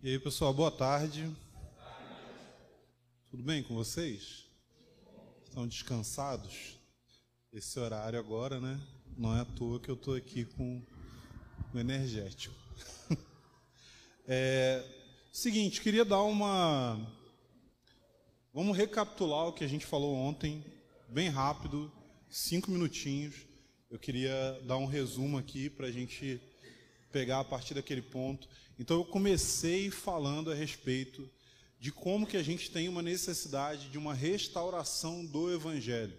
E aí, pessoal, boa tarde. Tudo bem com vocês? Estão descansados? Esse horário agora, né? Não é à toa que eu estou aqui com o energético. é, seguinte, queria dar uma. Vamos recapitular o que a gente falou ontem, bem rápido, cinco minutinhos. Eu queria dar um resumo aqui para a gente pegar a partir daquele ponto. Então eu comecei falando a respeito de como que a gente tem uma necessidade de uma restauração do evangelho.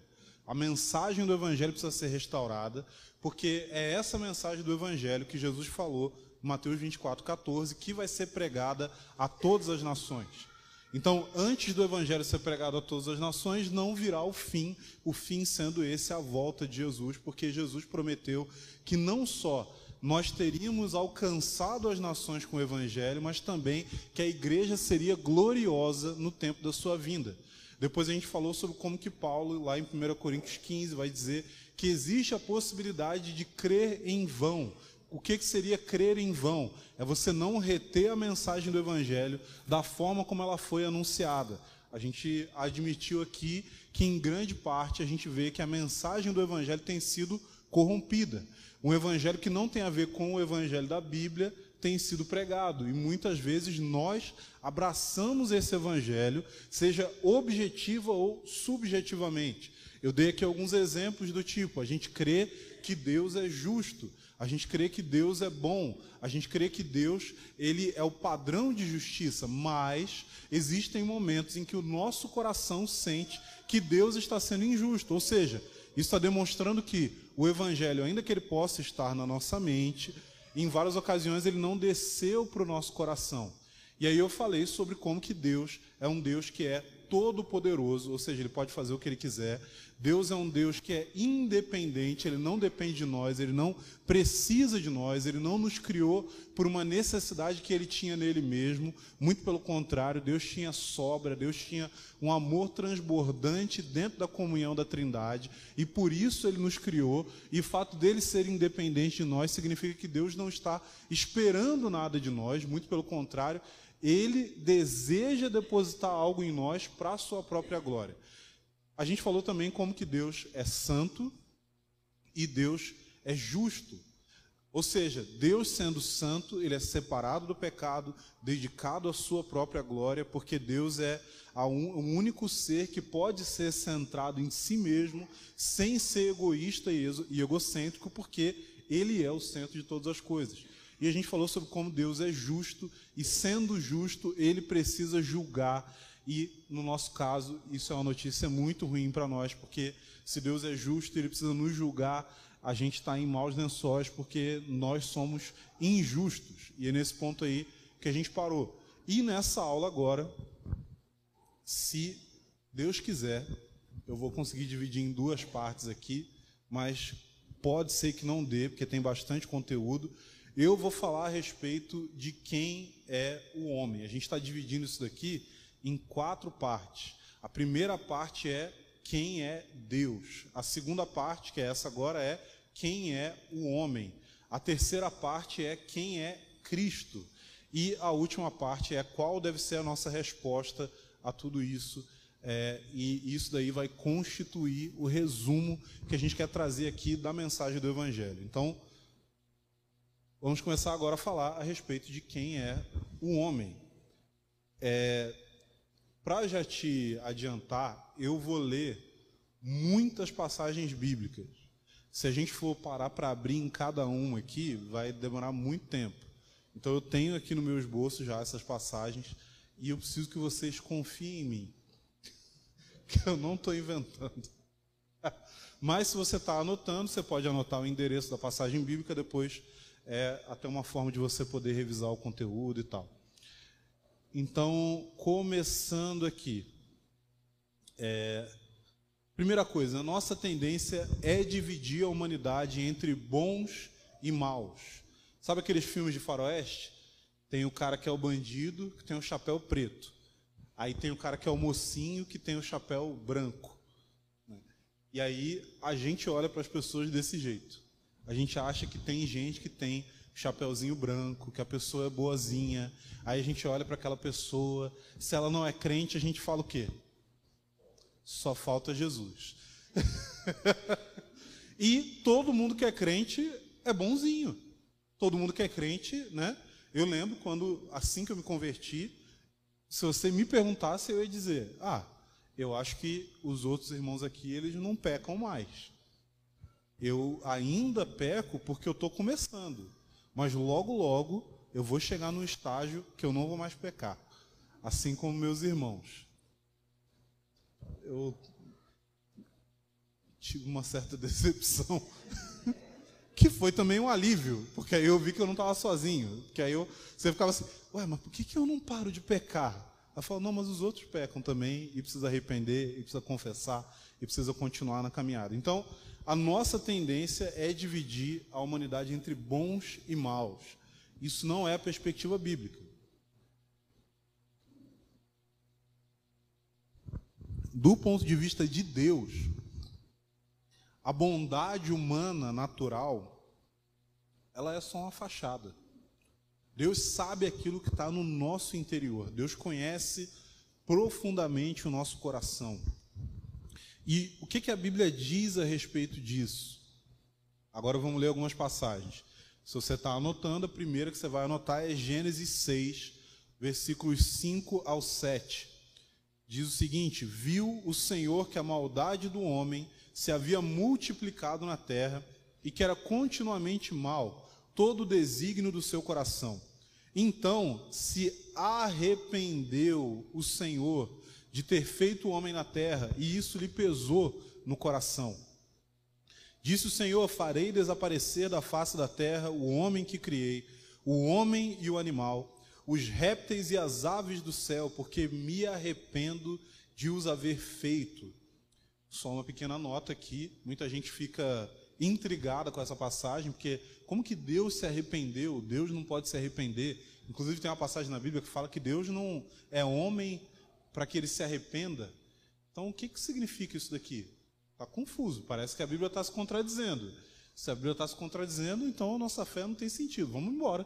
A mensagem do evangelho precisa ser restaurada, porque é essa mensagem do evangelho que Jesus falou em Mateus 24, 14, que vai ser pregada a todas as nações. Então, antes do evangelho ser pregado a todas as nações, não virá o fim, o fim sendo esse a volta de Jesus, porque Jesus prometeu que não só nós teríamos alcançado as nações com o Evangelho, mas também que a igreja seria gloriosa no tempo da sua vinda. Depois a gente falou sobre como que Paulo, lá em 1 Coríntios 15, vai dizer que existe a possibilidade de crer em vão. O que, que seria crer em vão? É você não reter a mensagem do Evangelho da forma como ela foi anunciada. A gente admitiu aqui que, em grande parte, a gente vê que a mensagem do Evangelho tem sido corrompida. Um evangelho que não tem a ver com o evangelho da Bíblia tem sido pregado e muitas vezes nós abraçamos esse evangelho, seja objetiva ou subjetivamente. Eu dei aqui alguns exemplos do tipo: a gente crê que Deus é justo, a gente crê que Deus é bom, a gente crê que Deus ele é o padrão de justiça, mas existem momentos em que o nosso coração sente que Deus está sendo injusto, ou seja, isso está demonstrando que o Evangelho, ainda que ele possa estar na nossa mente, em várias ocasiões ele não desceu para o nosso coração. E aí eu falei sobre como que Deus é um Deus que é todo-poderoso, ou seja, ele pode fazer o que ele quiser. Deus é um Deus que é independente, ele não depende de nós, ele não precisa de nós, ele não nos criou por uma necessidade que ele tinha nele mesmo. Muito pelo contrário, Deus tinha sobra, Deus tinha um amor transbordante dentro da comunhão da Trindade, e por isso ele nos criou. E o fato dele ser independente de nós significa que Deus não está esperando nada de nós, muito pelo contrário, ele deseja depositar algo em nós para a sua própria glória. A gente falou também como que Deus é santo e Deus é justo. Ou seja, Deus sendo santo, ele é separado do pecado, dedicado à sua própria glória, porque Deus é o único ser que pode ser centrado em si mesmo, sem ser egoísta e egocêntrico, porque ele é o centro de todas as coisas. E a gente falou sobre como Deus é justo e, sendo justo, ele precisa julgar. E, no nosso caso, isso é uma notícia muito ruim para nós, porque se Deus é justo, ele precisa nos julgar. A gente está em maus lençóis porque nós somos injustos. E é nesse ponto aí que a gente parou. E nessa aula agora, se Deus quiser, eu vou conseguir dividir em duas partes aqui, mas pode ser que não dê, porque tem bastante conteúdo. Eu vou falar a respeito de quem é o homem. A gente está dividindo isso daqui em quatro partes. A primeira parte é quem é Deus. A segunda parte, que é essa agora, é quem é o homem. A terceira parte é quem é Cristo. E a última parte é qual deve ser a nossa resposta a tudo isso. É, e isso daí vai constituir o resumo que a gente quer trazer aqui da mensagem do Evangelho. Então, Vamos começar agora a falar a respeito de quem é o homem. É, Para já te adiantar, eu vou ler muitas passagens bíblicas. Se a gente for parar para abrir em cada uma aqui, vai demorar muito tempo. Então eu tenho aqui no meu esboço já essas passagens e eu preciso que vocês confiem em mim, que eu não estou inventando. Mas se você está anotando, você pode anotar o endereço da passagem bíblica depois é até uma forma de você poder revisar o conteúdo e tal. Então, começando aqui, é, primeira coisa, a nossa tendência é dividir a humanidade entre bons e maus. Sabe aqueles filmes de faroeste? Tem o cara que é o bandido, que tem o chapéu preto. Aí tem o cara que é o mocinho, que tem o chapéu branco. E aí a gente olha para as pessoas desse jeito. A gente acha que tem gente que tem chapeuzinho branco, que a pessoa é boazinha. Aí a gente olha para aquela pessoa, se ela não é crente, a gente fala o quê? Só falta Jesus. e todo mundo que é crente é bonzinho. Todo mundo que é crente, né? Eu lembro quando, assim que eu me converti, se você me perguntasse, eu ia dizer: Ah, eu acho que os outros irmãos aqui, eles não pecam mais. Eu ainda peco porque eu estou começando. Mas logo, logo, eu vou chegar num estágio que eu não vou mais pecar. Assim como meus irmãos. Eu tive uma certa decepção. que foi também um alívio, porque aí eu vi que eu não estava sozinho. Que aí eu, você ficava assim, ué, mas por que, que eu não paro de pecar? Ela falou, não, mas os outros pecam também, e precisa arrepender, e precisa confessar, e precisa continuar na caminhada. Então, a nossa tendência é dividir a humanidade entre bons e maus. Isso não é a perspectiva bíblica. Do ponto de vista de Deus, a bondade humana natural, ela é só uma fachada. Deus sabe aquilo que está no nosso interior. Deus conhece profundamente o nosso coração. E o que, que a Bíblia diz a respeito disso? Agora vamos ler algumas passagens. Se você está anotando, a primeira que você vai anotar é Gênesis 6, versículos 5 ao 7. Diz o seguinte: Viu o Senhor que a maldade do homem se havia multiplicado na terra e que era continuamente mal todo o desígnio do seu coração. Então se arrependeu o Senhor de ter feito o homem na terra, e isso lhe pesou no coração. Disse o Senhor: Farei desaparecer da face da terra o homem que criei, o homem e o animal, os répteis e as aves do céu, porque me arrependo de os haver feito. Só uma pequena nota aqui, muita gente fica intrigada com essa passagem, porque como que Deus se arrependeu? Deus não pode se arrepender. Inclusive tem uma passagem na Bíblia que fala que Deus não é homem para que ele se arrependa. Então, o que, que significa isso daqui? Está confuso, parece que a Bíblia está se contradizendo. Se a Bíblia está se contradizendo, então a nossa fé não tem sentido. Vamos embora.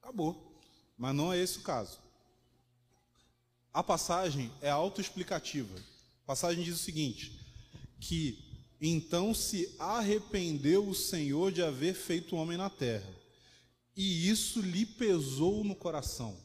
Acabou. Mas não é esse o caso. A passagem é autoexplicativa. A passagem diz o seguinte: que então se arrependeu o Senhor de haver feito o homem na terra, e isso lhe pesou no coração.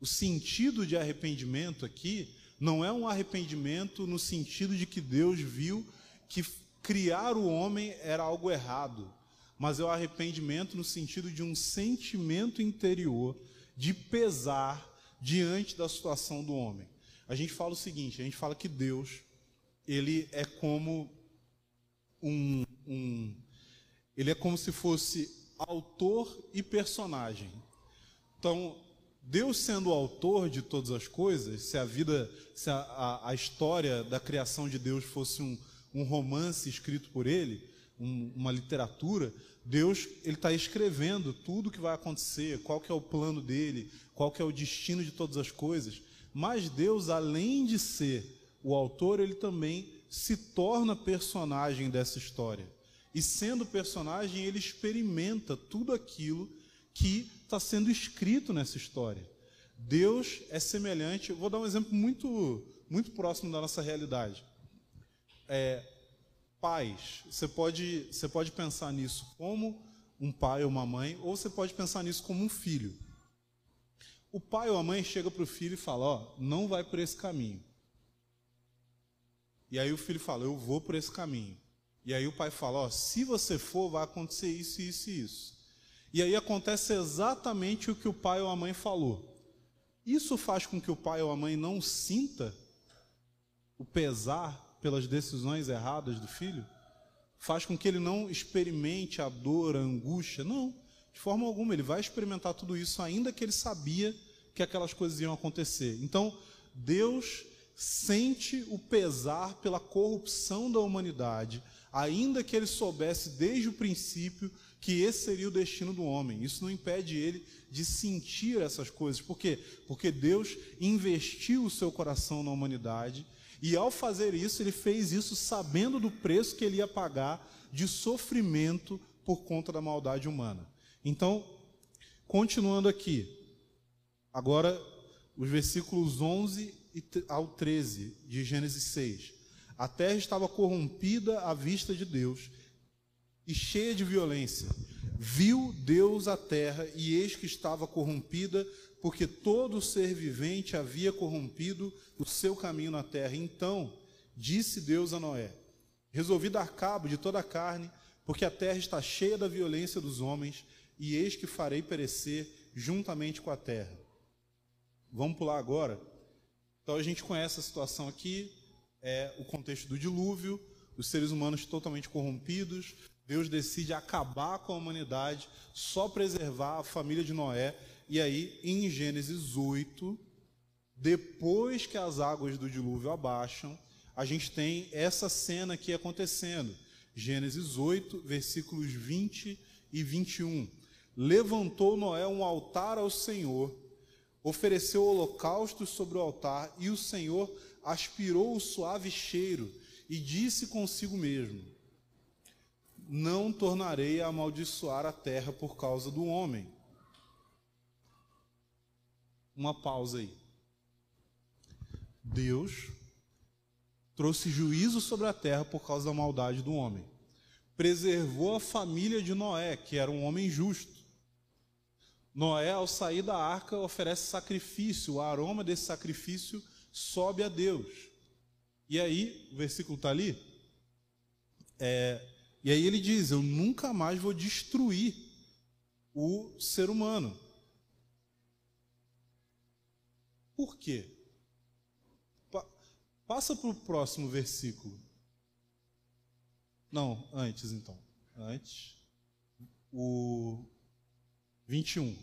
O sentido de arrependimento aqui não é um arrependimento no sentido de que Deus viu que criar o homem era algo errado, mas é o arrependimento no sentido de um sentimento interior de pesar diante da situação do homem. A gente fala o seguinte: a gente fala que Deus ele é como um, um ele é como se fosse autor e personagem. Então, Deus sendo o autor de todas as coisas, se a vida, se a, a, a história da criação de Deus fosse um, um romance escrito por Ele, um, uma literatura, Deus ele está escrevendo tudo o que vai acontecer, qual que é o plano dele, qual que é o destino de todas as coisas. Mas Deus, além de ser o autor, ele também se torna personagem dessa história. E sendo personagem, ele experimenta tudo aquilo que está sendo escrito nessa história. Deus é semelhante. Vou dar um exemplo muito, muito próximo da nossa realidade. É, pais, você pode, você pode pensar nisso como um pai ou uma mãe, ou você pode pensar nisso como um filho. O pai ou a mãe chega para o filho e fala: Ó, não vai por esse caminho. E aí o filho fala: Eu vou por esse caminho. E aí o pai fala: Ó, se você for, vai acontecer isso, isso e isso. E aí acontece exatamente o que o pai ou a mãe falou. Isso faz com que o pai ou a mãe não sinta o pesar pelas decisões erradas do filho? Faz com que ele não experimente a dor, a angústia? Não, de forma alguma. Ele vai experimentar tudo isso, ainda que ele sabia que aquelas coisas iam acontecer. Então, Deus sente o pesar pela corrupção da humanidade, ainda que ele soubesse desde o princípio que esse seria o destino do homem. Isso não impede ele de sentir essas coisas. Por quê? Porque Deus investiu o seu coração na humanidade e ao fazer isso, ele fez isso sabendo do preço que ele ia pagar de sofrimento por conta da maldade humana. Então, continuando aqui, agora os versículos 11 ao 13 de Gênesis 6. A terra estava corrompida à vista de Deus e cheia de violência. Viu Deus a terra e eis que estava corrompida, porque todo ser vivente havia corrompido o seu caminho na terra. Então disse Deus a Noé: Resolvi dar cabo de toda a carne, porque a terra está cheia da violência dos homens, e eis que farei perecer juntamente com a terra. Vamos pular agora. Então a gente conhece a situação aqui, é o contexto do dilúvio, os seres humanos totalmente corrompidos. Deus decide acabar com a humanidade, só preservar a família de Noé. E aí, em Gênesis 8, depois que as águas do dilúvio abaixam, a gente tem essa cena aqui acontecendo. Gênesis 8, versículos 20 e 21. Levantou Noé um altar ao Senhor, ofereceu holocaustos sobre o altar, e o Senhor aspirou o suave cheiro e disse consigo mesmo: Não tornarei a amaldiçoar a terra por causa do homem. Uma pausa aí. Deus trouxe juízo sobre a terra por causa da maldade do homem. Preservou a família de Noé, que era um homem justo. Noé, ao sair da arca, oferece sacrifício, o aroma desse sacrifício sobe a Deus. E aí, o versículo está ali, é, e aí ele diz: Eu nunca mais vou destruir o ser humano. Por quê? Pa passa para o próximo versículo. Não, antes então. Antes. O 21.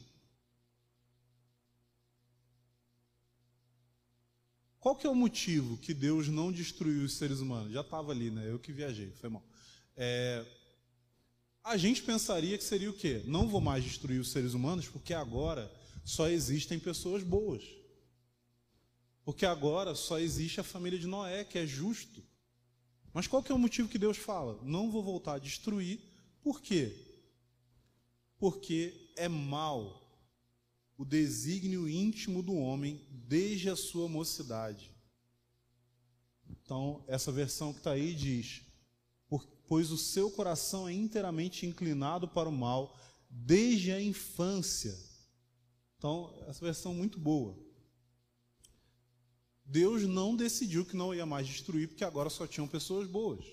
Qual que é o motivo que Deus não destruiu os seres humanos? Já estava ali, né? Eu que viajei, foi mal. É, a gente pensaria que seria o quê? Não vou mais destruir os seres humanos porque agora só existem pessoas boas. Porque agora só existe a família de Noé, que é justo. Mas qual que é o motivo que Deus fala? Não vou voltar a destruir. Por quê? Porque é mal o desígnio íntimo do homem desde a sua mocidade. Então, essa versão que está aí diz: Pois o seu coração é inteiramente inclinado para o mal desde a infância. Então, essa versão é muito boa. Deus não decidiu que não ia mais destruir, porque agora só tinham pessoas boas.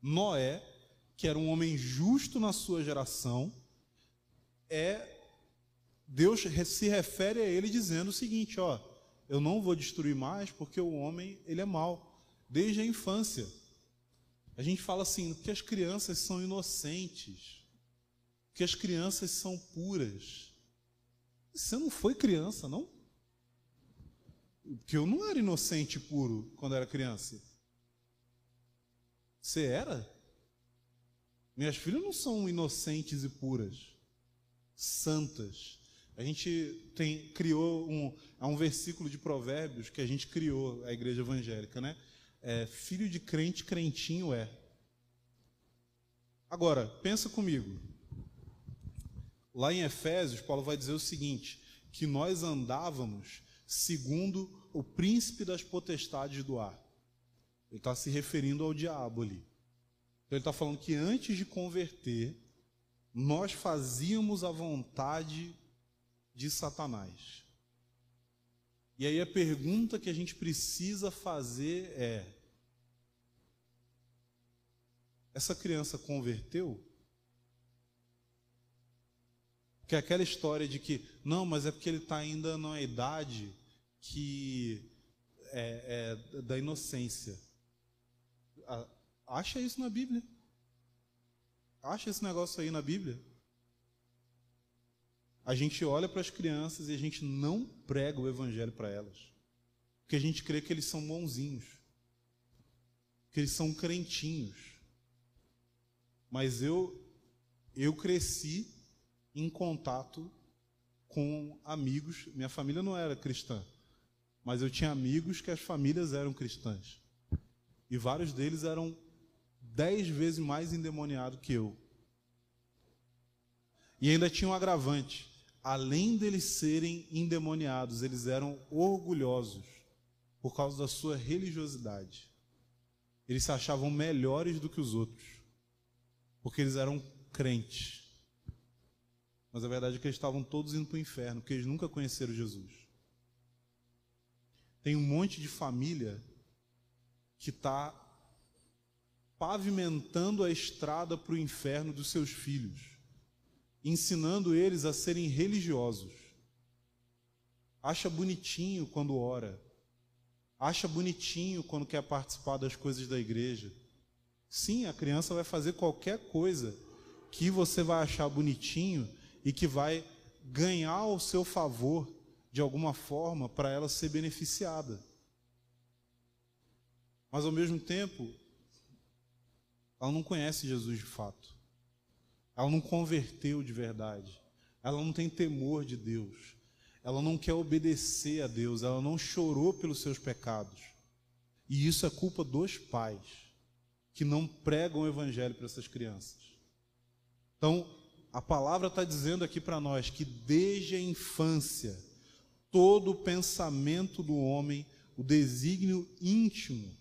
Noé, que era um homem justo na sua geração, é Deus se refere a ele dizendo o seguinte, ó, eu não vou destruir mais porque o homem, ele é mau, desde a infância. A gente fala assim, que as crianças são inocentes, que as crianças são puras. Você não foi criança, não? Porque eu não era inocente e puro quando era criança. Você era? Minhas filhas não são inocentes e puras, santas. A gente tem, criou um, há um versículo de Provérbios que a gente criou, a igreja evangélica, né? É, filho de crente, crentinho é. Agora, pensa comigo. Lá em Efésios, Paulo vai dizer o seguinte: que nós andávamos segundo o príncipe das potestades do ar. Ele está se referindo ao diabo ali. Então, ele está falando que antes de converter, nós fazíamos a vontade de Satanás. E aí a pergunta que a gente precisa fazer é: essa criança converteu? Porque aquela história de que, não, mas é porque ele está ainda na idade que é, é da inocência. Acha isso na Bíblia? Acha esse negócio aí na Bíblia? A gente olha para as crianças e a gente não prega o evangelho para elas. Porque a gente crê que eles são bonzinhos, que eles são crentinhos. Mas eu eu cresci em contato com amigos, minha família não era cristã, mas eu tinha amigos que as famílias eram cristãs. E vários deles eram dez vezes mais endemoniados que eu. E ainda tinha um agravante. Além deles serem endemoniados, eles eram orgulhosos por causa da sua religiosidade. Eles se achavam melhores do que os outros, porque eles eram crentes. Mas a verdade é que eles estavam todos indo para o inferno, porque eles nunca conheceram Jesus. Tem um monte de família que está pavimentando a estrada para o inferno dos seus filhos, ensinando eles a serem religiosos. Acha bonitinho quando ora, acha bonitinho quando quer participar das coisas da igreja. Sim, a criança vai fazer qualquer coisa que você vai achar bonitinho e que vai ganhar ao seu favor de alguma forma para ela ser beneficiada. Mas ao mesmo tempo, ela não conhece Jesus de fato. Ela não converteu de verdade. Ela não tem temor de Deus. Ela não quer obedecer a Deus. Ela não chorou pelos seus pecados. E isso é culpa dos pais que não pregam o evangelho para essas crianças. Então, a palavra está dizendo aqui para nós que desde a infância, todo o pensamento do homem, o desígnio íntimo,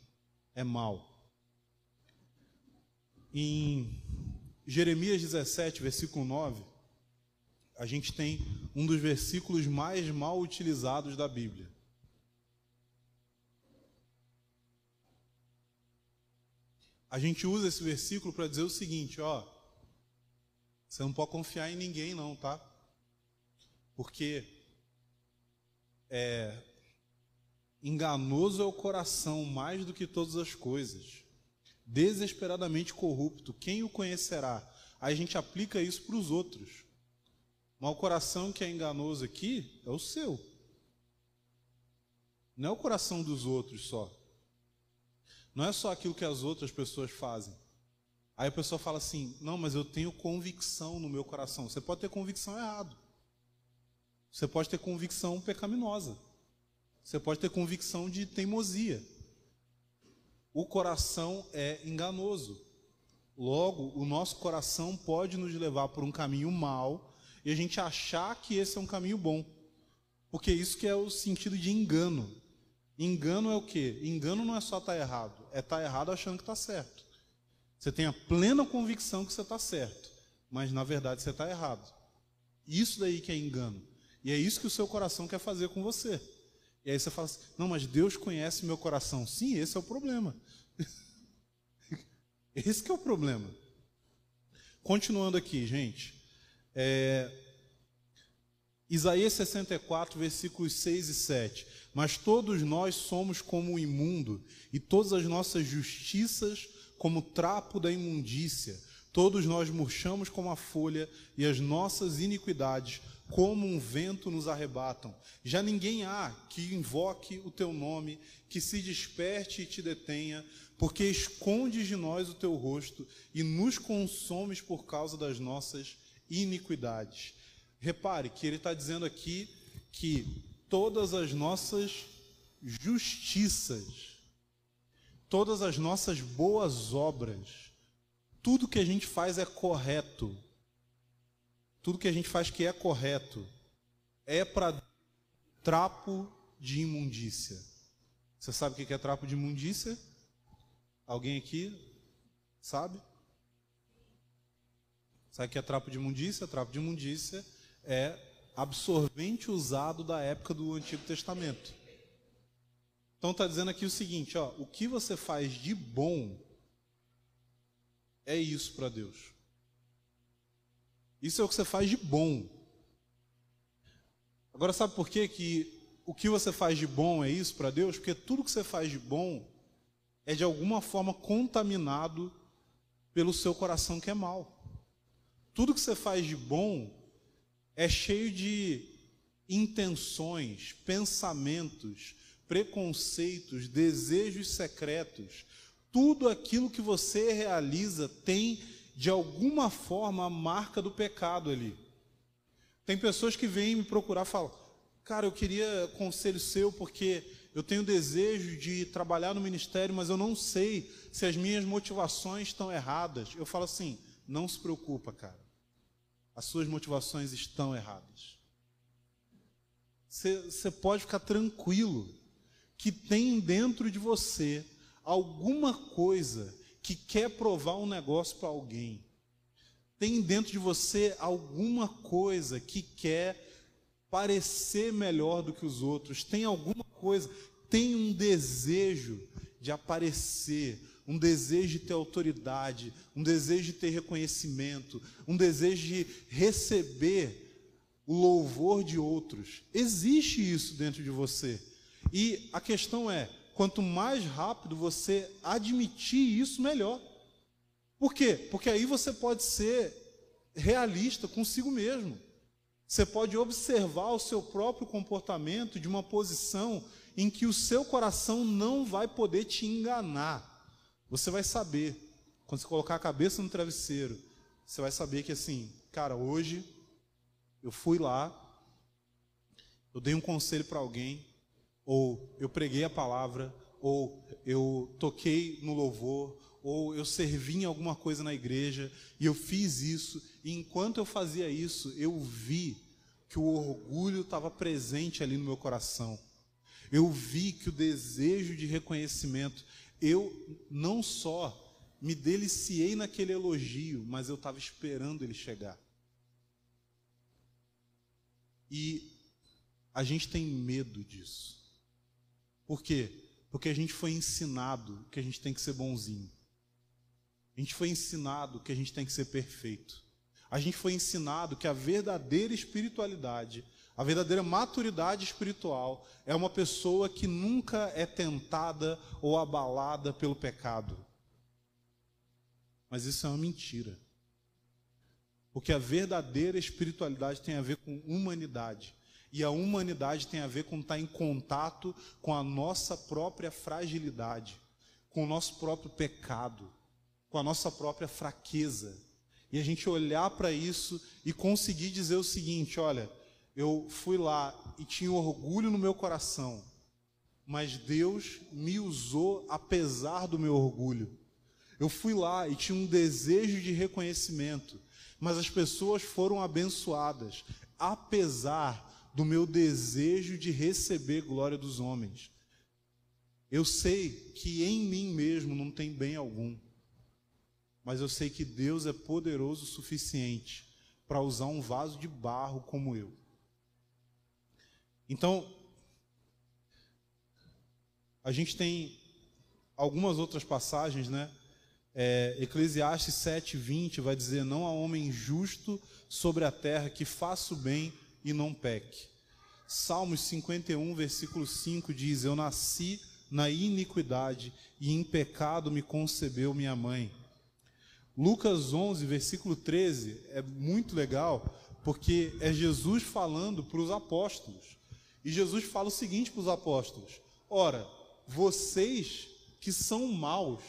é mal. Em Jeremias 17, versículo 9, a gente tem um dos versículos mais mal utilizados da Bíblia. A gente usa esse versículo para dizer o seguinte, ó, você não pode confiar em ninguém não, tá? Porque é, enganoso é o coração mais do que todas as coisas, desesperadamente corrupto, quem o conhecerá? Aí a gente aplica isso para os outros. Mas o coração que é enganoso aqui é o seu. Não é o coração dos outros só. Não é só aquilo que as outras pessoas fazem. Aí a pessoa fala assim: não, mas eu tenho convicção no meu coração. Você pode ter convicção errado. Você pode ter convicção pecaminosa. Você pode ter convicção de teimosia. O coração é enganoso. Logo, o nosso coração pode nos levar por um caminho mau e a gente achar que esse é um caminho bom. Porque isso que é o sentido de engano. Engano é o quê? Engano não é só estar tá errado, é estar tá errado achando que está certo. Você tem a plena convicção que você está certo, mas na verdade você está errado. Isso daí que é engano. E é isso que o seu coração quer fazer com você. E aí você fala assim: não, mas Deus conhece meu coração. Sim, esse é o problema. esse que é o problema. Continuando aqui, gente. É, Isaías 64, versículos 6 e 7. Mas todos nós somos como o imundo, e todas as nossas justiças como trapo da imundícia. Todos nós murchamos como a folha, e as nossas iniquidades, como um vento, nos arrebatam. Já ninguém há que invoque o teu nome, que se desperte e te detenha, porque escondes de nós o teu rosto e nos consomes por causa das nossas iniquidades. Repare que ele está dizendo aqui que todas as nossas justiças, todas as nossas boas obras, tudo que a gente faz é correto. Tudo que a gente faz que é correto é para trapo de imundícia. Você sabe o que é trapo de imundícia? Alguém aqui sabe? Sabe o que é trapo de imundícia? Trapo de imundícia é absorvente usado da época do Antigo Testamento. Então está dizendo aqui o seguinte, ó, o que você faz de bom é isso para Deus. Isso é o que você faz de bom. Agora sabe por quê que o que você faz de bom é isso para Deus? Porque tudo que você faz de bom é de alguma forma contaminado pelo seu coração que é mau. Tudo que você faz de bom é cheio de intenções, pensamentos, preconceitos, desejos secretos, tudo aquilo que você realiza tem de alguma forma a marca do pecado ali. Tem pessoas que vêm me procurar e falam: Cara, eu queria conselho seu porque eu tenho desejo de trabalhar no ministério, mas eu não sei se as minhas motivações estão erradas. Eu falo assim: Não se preocupa, cara. as suas motivações estão erradas. Você pode ficar tranquilo que tem dentro de você alguma coisa que quer provar um negócio para alguém. Tem dentro de você alguma coisa que quer parecer melhor do que os outros. Tem alguma coisa, tem um desejo de aparecer, um desejo de ter autoridade, um desejo de ter reconhecimento, um desejo de receber o louvor de outros. Existe isso dentro de você. E a questão é: quanto mais rápido você admitir isso, melhor. Por quê? Porque aí você pode ser realista consigo mesmo. Você pode observar o seu próprio comportamento de uma posição em que o seu coração não vai poder te enganar. Você vai saber, quando você colocar a cabeça no travesseiro, você vai saber que assim, cara, hoje eu fui lá, eu dei um conselho para alguém, ou eu preguei a palavra, ou eu toquei no louvor, ou eu servi em alguma coisa na igreja, e eu fiz isso, e enquanto eu fazia isso, eu vi que o orgulho estava presente ali no meu coração. Eu vi que o desejo de reconhecimento, eu não só me deliciei naquele elogio, mas eu estava esperando ele chegar. E a gente tem medo disso. Por quê? Porque a gente foi ensinado que a gente tem que ser bonzinho. A gente foi ensinado que a gente tem que ser perfeito. A gente foi ensinado que a verdadeira espiritualidade, a verdadeira maturidade espiritual é uma pessoa que nunca é tentada ou abalada pelo pecado. Mas isso é uma mentira. Porque a verdadeira espiritualidade tem a ver com humanidade. E a humanidade tem a ver com estar em contato com a nossa própria fragilidade, com o nosso próprio pecado, com a nossa própria fraqueza. E a gente olhar para isso e conseguir dizer o seguinte: olha, eu fui lá e tinha orgulho no meu coração, mas Deus me usou apesar do meu orgulho. Eu fui lá e tinha um desejo de reconhecimento, mas as pessoas foram abençoadas, apesar do meu desejo de receber glória dos homens. Eu sei que em mim mesmo não tem bem algum, mas eu sei que Deus é poderoso o suficiente para usar um vaso de barro como eu. Então, a gente tem algumas outras passagens, né? É, Eclesiastes 7, 20 vai dizer: Não há homem justo sobre a terra que faça o bem e não peque. Salmos 51, versículo 5 diz: Eu nasci na iniquidade e em pecado me concebeu minha mãe. Lucas 11, versículo 13 é muito legal, porque é Jesus falando para os apóstolos. E Jesus fala o seguinte para os apóstolos: Ora, vocês que são maus,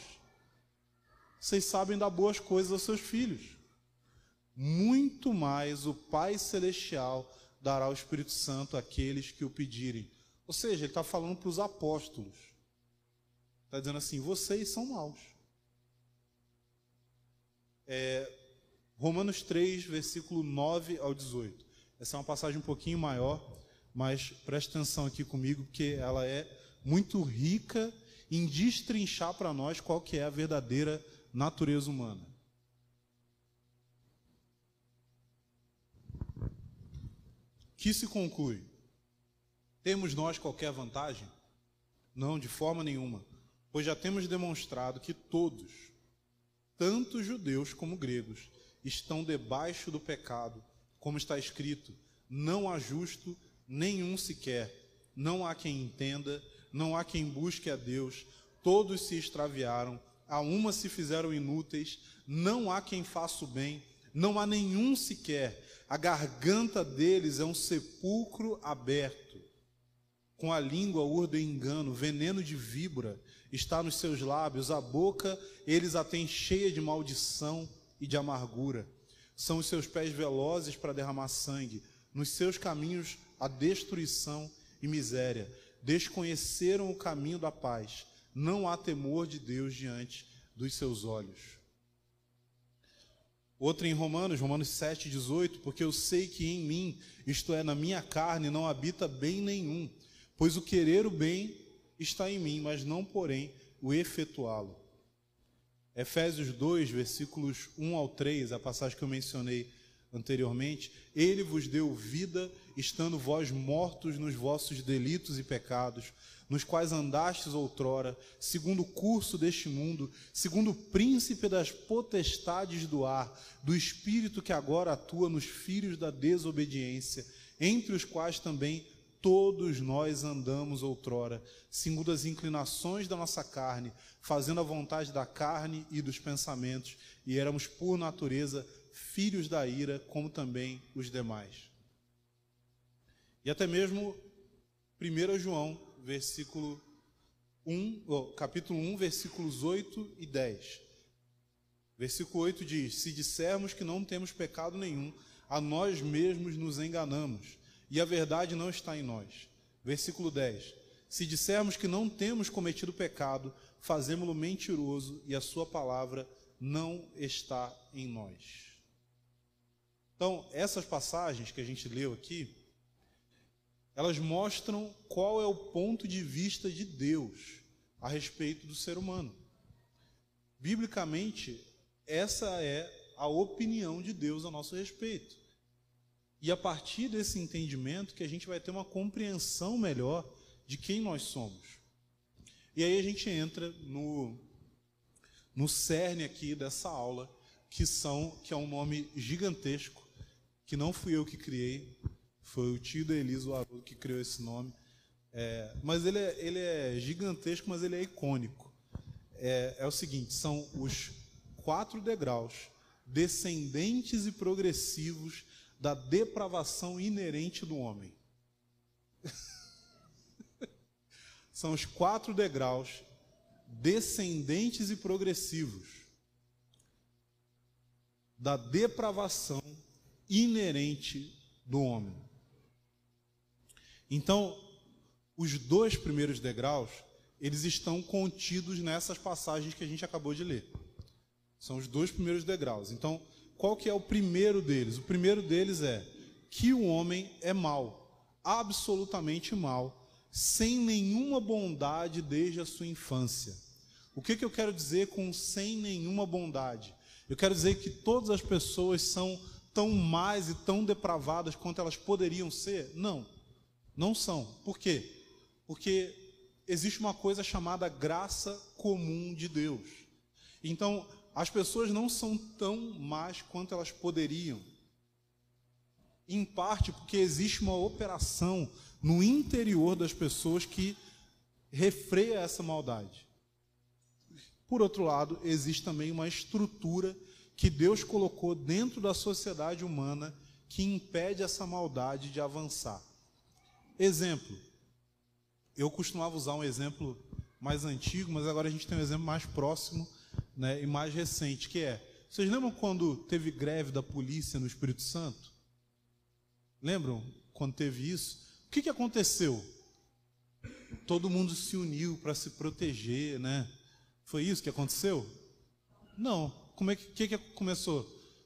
vocês sabem dar boas coisas aos seus filhos. Muito mais o Pai Celestial dará o Espírito Santo àqueles que o pedirem. Ou seja, ele está falando para os apóstolos. Está dizendo assim: vocês são maus. É, Romanos 3, versículo 9 ao 18. Essa é uma passagem um pouquinho maior mas preste atenção aqui comigo, porque ela é muito rica em destrinchar para nós qual que é a verdadeira natureza humana. Que se conclui? Temos nós qualquer vantagem? Não, de forma nenhuma, pois já temos demonstrado que todos, tanto judeus como gregos, estão debaixo do pecado, como está escrito: não há justo nenhum sequer. Não há quem entenda, não há quem busque a Deus. Todos se extraviaram, a uma se fizeram inúteis, não há quem faça o bem, não há nenhum sequer. A garganta deles é um sepulcro aberto. Com a língua urdo engano, veneno de víbora está nos seus lábios, a boca eles a têm cheia de maldição e de amargura. São os seus pés velozes para derramar sangue, nos seus caminhos a destruição e miséria. Desconheceram o caminho da paz. Não há temor de Deus diante dos seus olhos. Outra em Romanos, Romanos 7, 18, porque eu sei que em mim, isto é, na minha carne, não habita bem nenhum, pois o querer o bem está em mim, mas não, porém, o efetuá-lo. Efésios 2, versículos 1 ao 3, a passagem que eu mencionei anteriormente, ele vos deu vida, estando vós mortos nos vossos delitos e pecados, nos quais andastes outrora, segundo o curso deste mundo, segundo o príncipe das potestades do ar, do espírito que agora atua nos filhos da desobediência, entre os quais também todos nós andamos outrora, segundo as inclinações da nossa carne, fazendo a vontade da carne e dos pensamentos, e éramos por natureza filhos da ira, como também os demais. E até mesmo 1 João, versículo 1, oh, capítulo 1, versículos 8 e 10. Versículo 8 diz: Se dissermos que não temos pecado nenhum, a nós mesmos nos enganamos, e a verdade não está em nós. Versículo 10: Se dissermos que não temos cometido pecado, fazemos-lo mentiroso, e a sua palavra não está em nós. Então, essas passagens que a gente leu aqui, elas mostram qual é o ponto de vista de Deus a respeito do ser humano. Biblicamente, essa é a opinião de Deus a nosso respeito. E a partir desse entendimento que a gente vai ter uma compreensão melhor de quem nós somos. E aí a gente entra no, no cerne aqui dessa aula, que são que é um nome gigantesco, que não fui eu que criei, foi o tio da Elisa, que criou esse nome. É, mas ele é, ele é gigantesco, mas ele é icônico. É, é o seguinte: são os quatro degraus descendentes e progressivos da depravação inerente do homem. são os quatro degraus descendentes e progressivos da depravação inerente do homem. Então, os dois primeiros degraus, eles estão contidos nessas passagens que a gente acabou de ler. São os dois primeiros degraus. Então, qual que é o primeiro deles? O primeiro deles é que o homem é mau, absolutamente mau, sem nenhuma bondade desde a sua infância. O que, que eu quero dizer com sem nenhuma bondade? Eu quero dizer que todas as pessoas são tão más e tão depravadas quanto elas poderiam ser? Não, não são. Por quê? Porque existe uma coisa chamada graça comum de Deus. Então, as pessoas não são tão más quanto elas poderiam. Em parte porque existe uma operação no interior das pessoas que refreia essa maldade. Por outro lado, existe também uma estrutura que Deus colocou dentro da sociedade humana que impede essa maldade de avançar. Exemplo. Eu costumava usar um exemplo mais antigo, mas agora a gente tem um exemplo mais próximo né, e mais recente, que é. Vocês lembram quando teve greve da polícia no Espírito Santo? Lembram quando teve isso? O que, que aconteceu? Todo mundo se uniu para se proteger, né? Foi isso que aconteceu? Não como é que, que, começou?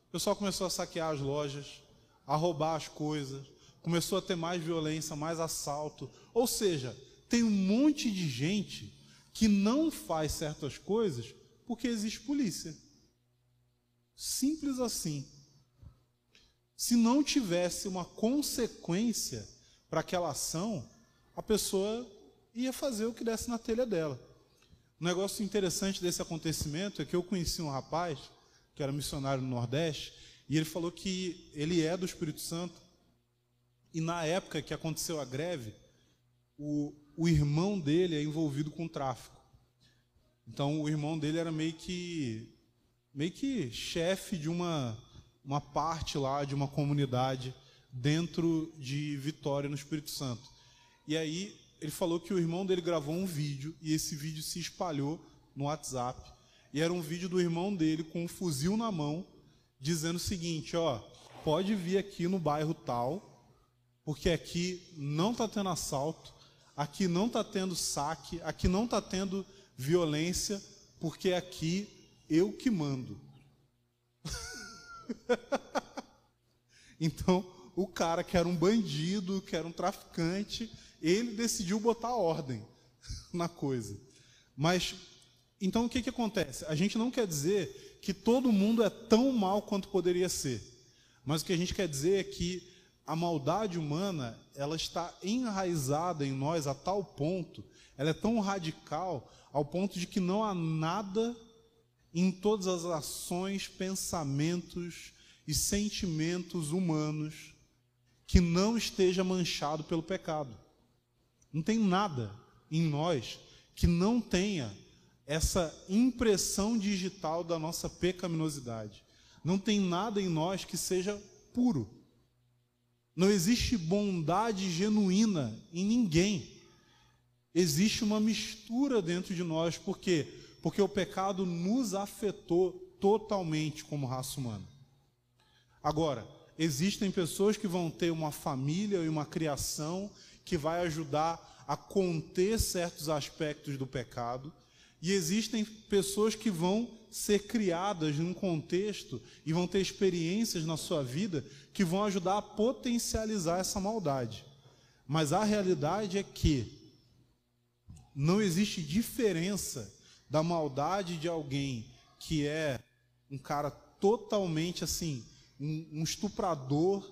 O pessoal começou a saquear as lojas, a roubar as coisas, começou a ter mais violência, mais assalto. Ou seja, tem um monte de gente que não faz certas coisas porque existe polícia. Simples assim. Se não tivesse uma consequência para aquela ação, a pessoa ia fazer o que desse na telha dela. Um negócio interessante desse acontecimento é que eu conheci um rapaz que era missionário no Nordeste e ele falou que ele é do Espírito Santo e na época que aconteceu a greve, o, o irmão dele é envolvido com tráfico. Então o irmão dele era meio que meio que chefe de uma uma parte lá de uma comunidade dentro de Vitória no Espírito Santo. E aí ele falou que o irmão dele gravou um vídeo e esse vídeo se espalhou no WhatsApp. E era um vídeo do irmão dele com um fuzil na mão, dizendo o seguinte: ó, pode vir aqui no bairro tal, porque aqui não está tendo assalto, aqui não está tendo saque, aqui não está tendo violência, porque aqui eu que mando. então, o cara que era um bandido, que era um traficante, ele decidiu botar ordem na coisa. Mas, então o que, que acontece? A gente não quer dizer que todo mundo é tão mal quanto poderia ser. Mas o que a gente quer dizer é que a maldade humana, ela está enraizada em nós a tal ponto, ela é tão radical, ao ponto de que não há nada em todas as ações, pensamentos e sentimentos humanos que não esteja manchado pelo pecado. Não tem nada em nós que não tenha essa impressão digital da nossa pecaminosidade. Não tem nada em nós que seja puro. Não existe bondade genuína em ninguém. Existe uma mistura dentro de nós, por quê? Porque o pecado nos afetou totalmente como raça humana. Agora, existem pessoas que vão ter uma família e uma criação que vai ajudar a conter certos aspectos do pecado, e existem pessoas que vão ser criadas num contexto e vão ter experiências na sua vida que vão ajudar a potencializar essa maldade. Mas a realidade é que não existe diferença da maldade de alguém que é um cara totalmente assim, um, um estuprador,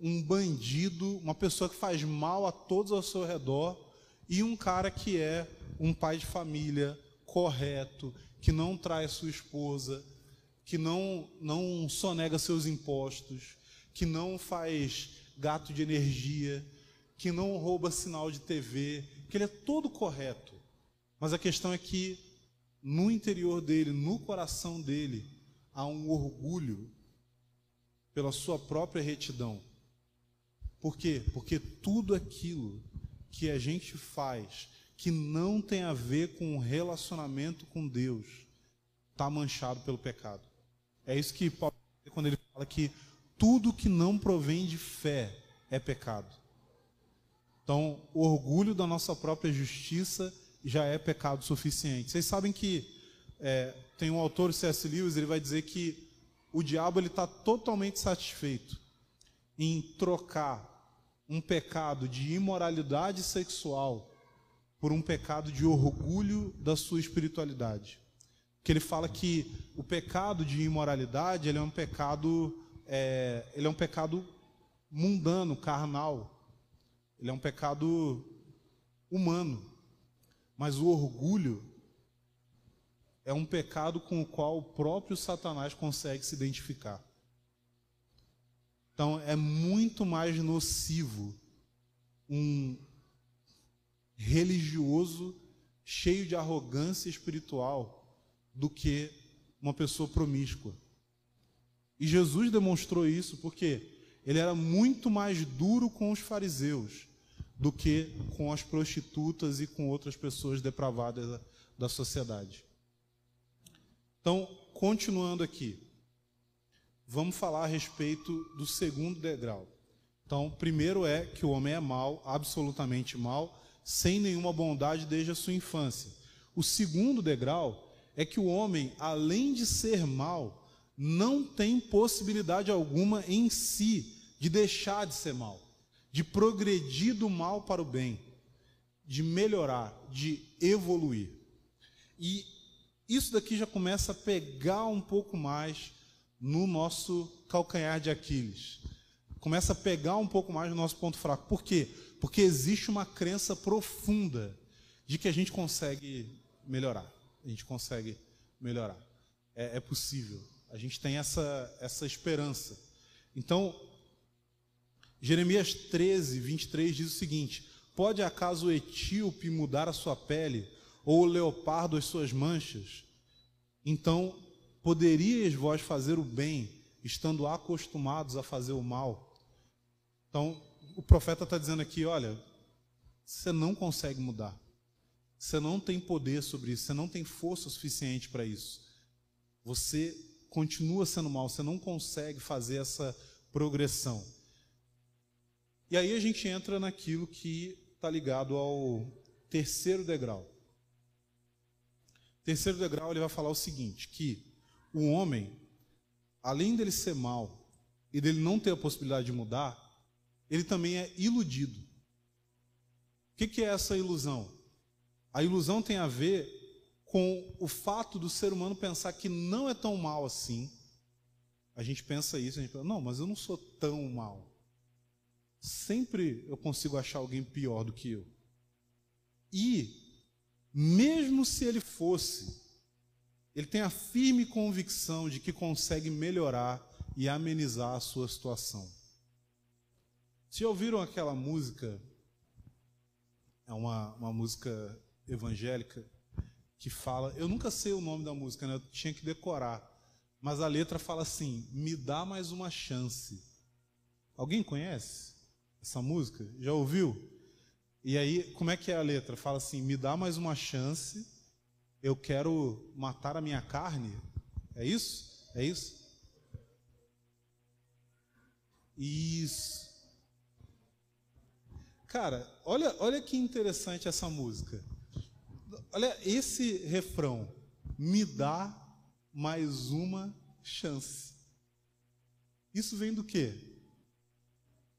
um bandido, uma pessoa que faz mal a todos ao seu redor, e um cara que é um pai de família correto, que não trai sua esposa, que não, não sonega seus impostos, que não faz gato de energia, que não rouba sinal de TV, que ele é todo correto. Mas a questão é que no interior dele, no coração dele, há um orgulho pela sua própria retidão. Por quê? Porque tudo aquilo que a gente faz que não tem a ver com o relacionamento com Deus está manchado pelo pecado. É isso que Paulo quando ele fala que tudo que não provém de fé é pecado. Então, o orgulho da nossa própria justiça já é pecado suficiente. Vocês sabem que é, tem um autor, C.S. Lewis, ele vai dizer que o diabo ele está totalmente satisfeito em trocar um pecado de imoralidade sexual por um pecado de orgulho da sua espiritualidade. Que ele fala que o pecado de imoralidade ele é um pecado é, ele é um pecado mundano, carnal. Ele é um pecado humano. Mas o orgulho é um pecado com o qual o próprio Satanás consegue se identificar. Então é muito mais nocivo um religioso cheio de arrogância espiritual do que uma pessoa promíscua. E Jesus demonstrou isso porque ele era muito mais duro com os fariseus do que com as prostitutas e com outras pessoas depravadas da, da sociedade. Então, continuando aqui vamos falar a respeito do segundo degrau. Então, primeiro é que o homem é mau, absolutamente mau, sem nenhuma bondade desde a sua infância. O segundo degrau é que o homem, além de ser mau, não tem possibilidade alguma em si de deixar de ser mal, de progredir do mal para o bem, de melhorar, de evoluir. E isso daqui já começa a pegar um pouco mais no nosso calcanhar de Aquiles. Começa a pegar um pouco mais no nosso ponto fraco. Por quê? Existe uma crença profunda de que a gente consegue melhorar. A gente consegue melhorar. É, é possível. A gente tem essa, essa esperança. Então, Jeremias 13, 23 diz o seguinte: Pode acaso o etíope mudar a sua pele, ou o leopardo as suas manchas? Então Poderíeis vós fazer o bem, estando acostumados a fazer o mal? Então, o profeta está dizendo aqui: olha, você não consegue mudar. Você não tem poder sobre isso, você não tem força suficiente para isso. Você continua sendo mal, você não consegue fazer essa progressão. E aí a gente entra naquilo que está ligado ao terceiro degrau. Terceiro degrau ele vai falar o seguinte, que o homem, além dele ser mal e dele não ter a possibilidade de mudar, ele também é iludido. O que, é essa ilusão? A ilusão tem a ver com o fato do ser humano pensar que não é tão mal assim. A gente pensa isso, a gente pensa, não, mas eu não sou tão mal. Sempre eu consigo achar alguém pior do que eu. E, mesmo se ele fosse, ele tem a firme convicção de que consegue melhorar e amenizar a sua situação. Já ouviram aquela música? É uma, uma música evangélica que fala. Eu nunca sei o nome da música, né? Eu tinha que decorar. Mas a letra fala assim: Me dá mais uma chance. Alguém conhece essa música? Já ouviu? E aí, como é que é a letra? Fala assim: Me dá mais uma chance. Eu quero matar a minha carne. É isso? É isso? Isso. Cara, olha, olha que interessante essa música. Olha esse refrão. Me dá mais uma chance. Isso vem do quê?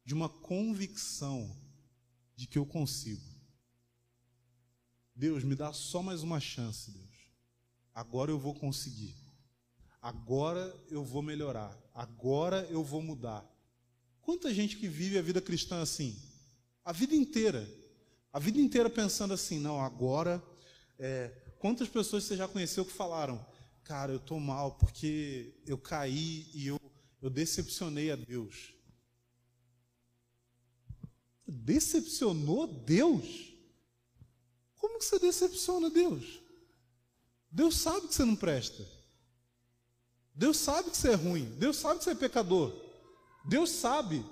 De uma convicção de que eu consigo. Deus, me dá só mais uma chance, Deus. Agora eu vou conseguir. Agora eu vou melhorar. Agora eu vou mudar. Quanta gente que vive a vida cristã assim? A vida inteira. A vida inteira pensando assim, não, agora é, quantas pessoas você já conheceu que falaram, cara, eu estou mal porque eu caí e eu, eu decepcionei a Deus? Decepcionou Deus? Como que você decepciona Deus? Deus sabe que você não presta. Deus sabe que você é ruim. Deus sabe que você é pecador. Deus sabe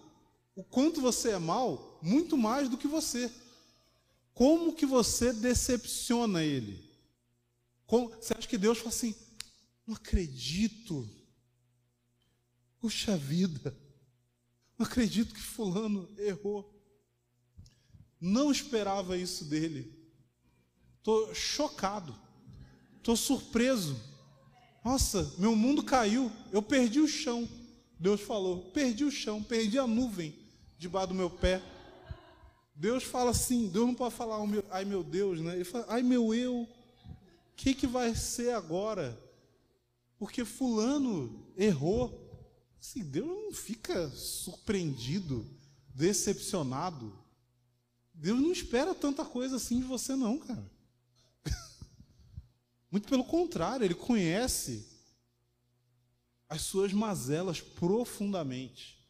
o quanto você é mal, muito mais do que você. Como que você decepciona ele? Como, você acha que Deus fala assim, não acredito. Puxa vida, não acredito que fulano errou. Não esperava isso dele. Estou chocado. Estou surpreso. Nossa, meu mundo caiu. Eu perdi o chão. Deus falou: perdi o chão, perdi a nuvem debaixo do meu pé. Deus fala assim, Deus não pode falar, ai meu Deus, né? Ele fala, ai meu eu, o que, que vai ser agora? Porque fulano errou. Assim, Deus não fica surpreendido, decepcionado. Deus não espera tanta coisa assim de você, não, cara. Muito pelo contrário, Ele conhece as suas mazelas profundamente.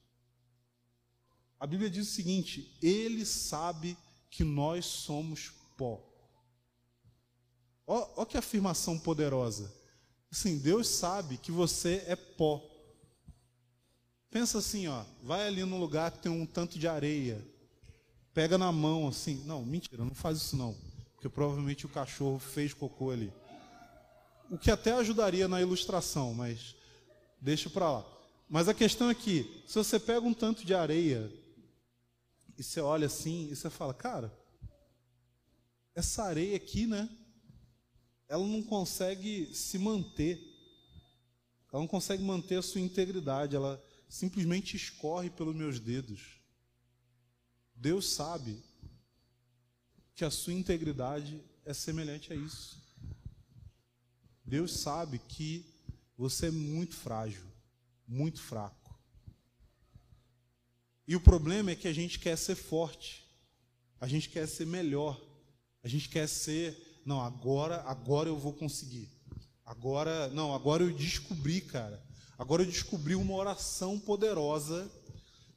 A Bíblia diz o seguinte: Ele sabe que nós somos pó. Olha que afirmação poderosa. Assim, Deus sabe que você é pó. Pensa assim, ó, vai ali num lugar que tem um tanto de areia, pega na mão assim, não, mentira, não faz isso não, porque provavelmente o cachorro fez cocô ali. O que até ajudaria na ilustração, mas deixa para lá. Mas a questão é que, se você pega um tanto de areia e você olha assim e você fala, cara, essa areia aqui, né? Ela não consegue se manter. Ela não consegue manter a sua integridade. Ela simplesmente escorre pelos meus dedos. Deus sabe que a sua integridade é semelhante a isso. Deus sabe que você é muito frágil, muito fraco. E o problema é que a gente quer ser forte, a gente quer ser melhor, a gente quer ser, não, agora, agora eu vou conseguir. Agora, não, agora eu descobri, cara. Agora eu descobri uma oração poderosa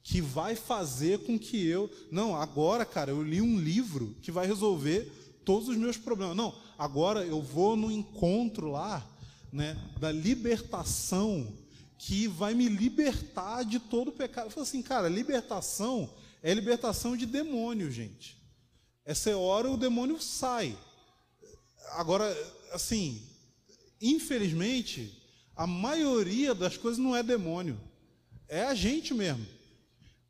que vai fazer com que eu, não, agora, cara, eu li um livro que vai resolver todos os meus problemas. Não, agora eu vou no encontro lá, né, da libertação que vai me libertar de todo o pecado. Eu falo assim, cara, libertação é libertação de demônio, gente. Essa hora o demônio sai. Agora, assim, infelizmente, a maioria das coisas não é demônio, é a gente mesmo.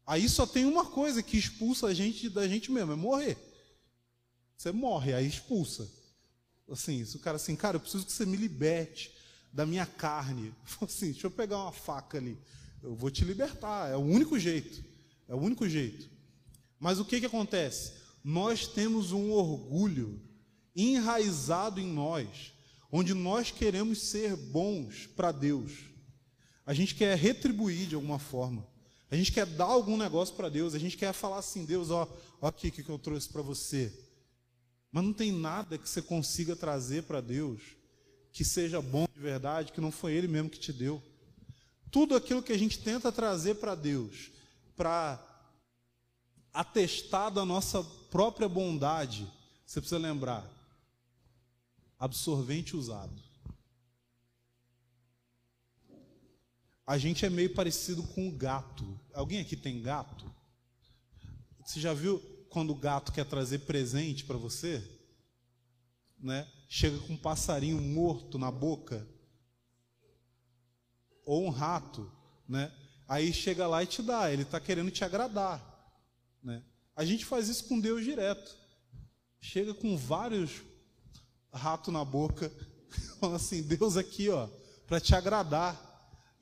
Aí só tem uma coisa que expulsa a gente da gente mesmo, é morrer. Você morre, aí expulsa. Assim, se o cara assim, cara, eu preciso que você me liberte da minha carne. Assim, deixa eu pegar uma faca ali. Eu vou te libertar. É o único jeito. É o único jeito. Mas o que, que acontece? Nós temos um orgulho enraizado em nós, onde nós queremos ser bons para Deus. A gente quer retribuir de alguma forma. A gente quer dar algum negócio para Deus. A gente quer falar assim: Deus, ó, ó aqui o que eu trouxe para você. Mas não tem nada que você consiga trazer para Deus que seja bom de verdade, que não foi Ele mesmo que te deu. Tudo aquilo que a gente tenta trazer para Deus, para atestar da nossa própria bondade, você precisa lembrar: absorvente usado. A gente é meio parecido com o gato. Alguém aqui tem gato? Você já viu quando o gato quer trazer presente para você? Né? Chega com um passarinho morto na boca. Ou um rato, né? Aí chega lá e te dá, ele está querendo te agradar. Né? A gente faz isso com Deus direto. Chega com vários ratos na boca, falando assim, Deus aqui, ó, para te agradar.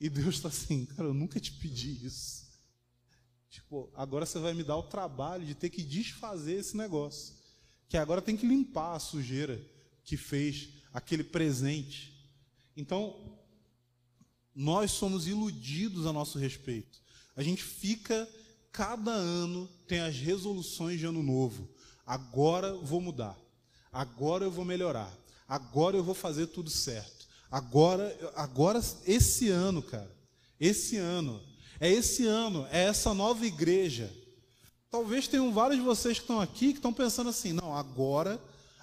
E Deus está assim, cara, eu nunca te pedi isso. Tipo, agora você vai me dar o trabalho de ter que desfazer esse negócio. Que agora tem que limpar a sujeira que fez aquele presente. Então, nós somos iludidos a nosso respeito. A gente fica, cada ano, tem as resoluções de ano novo. Agora vou mudar. Agora eu vou melhorar. Agora eu vou fazer tudo certo. Agora, agora esse ano, cara, esse ano, é esse ano, é essa nova igreja. Talvez tenham vários de vocês que estão aqui que estão pensando assim: não, agora,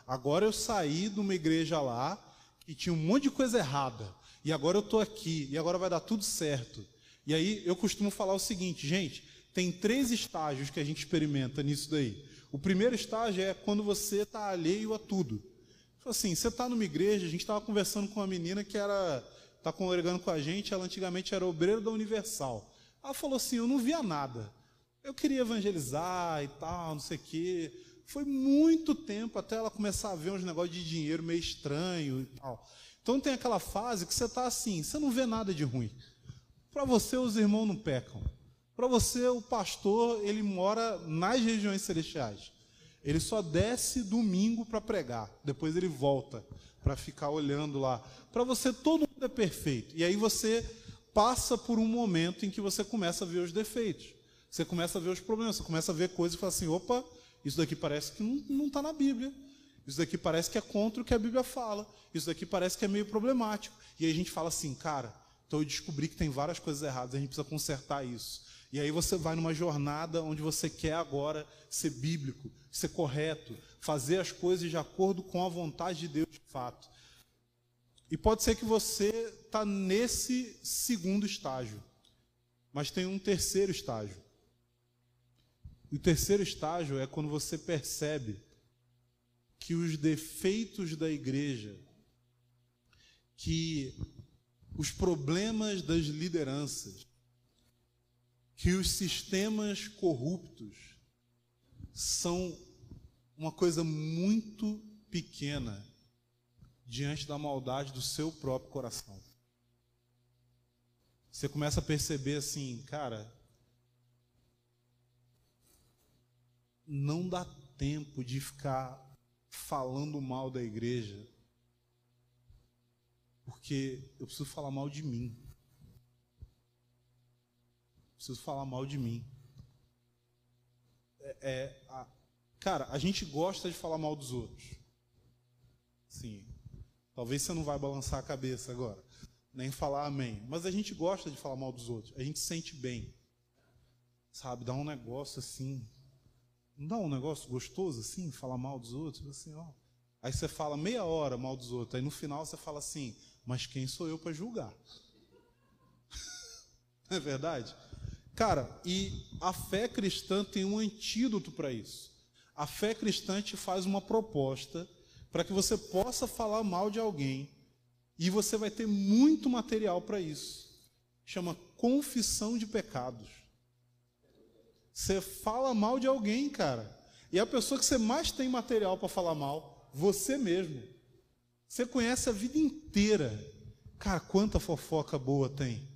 agora eu saí de uma igreja lá que tinha um monte de coisa errada, e agora eu estou aqui, e agora vai dar tudo certo. E aí eu costumo falar o seguinte, gente: tem três estágios que a gente experimenta nisso daí. O primeiro estágio é quando você está alheio a tudo. Assim, você está numa igreja, a gente estava conversando com uma menina que era está congregando com a gente, ela antigamente era obreira da Universal. Ela falou assim: Eu não via nada. Eu queria evangelizar e tal, não sei o quê. Foi muito tempo até ela começar a ver uns negócios de dinheiro meio estranho e tal. Então tem aquela fase que você está assim, você não vê nada de ruim. Para você, os irmãos não pecam. Para você, o pastor, ele mora nas regiões celestiais. Ele só desce domingo para pregar, depois ele volta para ficar olhando lá. Para você, todo mundo é perfeito. E aí você passa por um momento em que você começa a ver os defeitos. Você começa a ver os problemas, você começa a ver coisas e fala assim: opa, isso daqui parece que não está na Bíblia. Isso daqui parece que é contra o que a Bíblia fala. Isso daqui parece que é meio problemático. E aí a gente fala assim, cara, então eu descobri que tem várias coisas erradas, a gente precisa consertar isso. E aí você vai numa jornada onde você quer agora ser bíblico, ser correto, fazer as coisas de acordo com a vontade de Deus de fato. E pode ser que você está nesse segundo estágio, mas tem um terceiro estágio. O terceiro estágio é quando você percebe que os defeitos da igreja, que os problemas das lideranças, que os sistemas corruptos são uma coisa muito pequena diante da maldade do seu próprio coração. Você começa a perceber assim, cara, não dá tempo de ficar falando mal da igreja, porque eu preciso falar mal de mim preciso falar mal de mim. É, é, a, cara, a gente gosta de falar mal dos outros. Sim. Talvez você não vai balançar a cabeça agora, nem falar amém. Mas a gente gosta de falar mal dos outros. A gente sente bem. Sabe, dá um negócio assim. Não dá um negócio gostoso assim, falar mal dos outros? Assim, ó. Aí você fala meia hora mal dos outros. Aí no final você fala assim, mas quem sou eu para julgar? Não é verdade? Cara, e a fé cristã tem um antídoto para isso. A fé cristã te faz uma proposta para que você possa falar mal de alguém e você vai ter muito material para isso. Chama confissão de pecados. Você fala mal de alguém, cara, e a pessoa que você mais tem material para falar mal, você mesmo. Você conhece a vida inteira Cara, quanta fofoca boa tem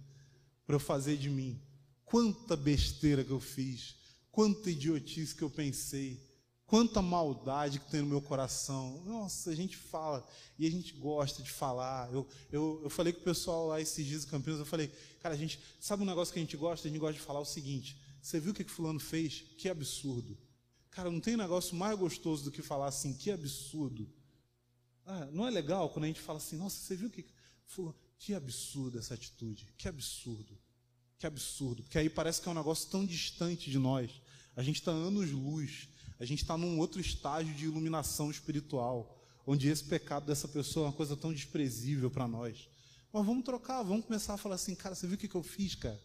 para eu fazer de mim. Quanta besteira que eu fiz, quanta idiotice que eu pensei, quanta maldade que tem no meu coração. Nossa, a gente fala e a gente gosta de falar. Eu, eu, eu falei com o pessoal lá esses dias em Campinas, eu falei, cara, a gente sabe um negócio que a gente gosta? A gente gosta de falar o seguinte: você viu o que, que fulano fez? Que absurdo. Cara, não tem negócio mais gostoso do que falar assim, que absurdo. Ah, não é legal quando a gente fala assim, nossa, você viu o que. Fulano, que absurdo essa atitude, que absurdo. Que absurdo, porque aí parece que é um negócio tão distante de nós. A gente está anos-luz, a gente está num outro estágio de iluminação espiritual, onde esse pecado dessa pessoa é uma coisa tão desprezível para nós. Mas vamos trocar, vamos começar a falar assim, cara, você viu o que, que eu fiz, cara?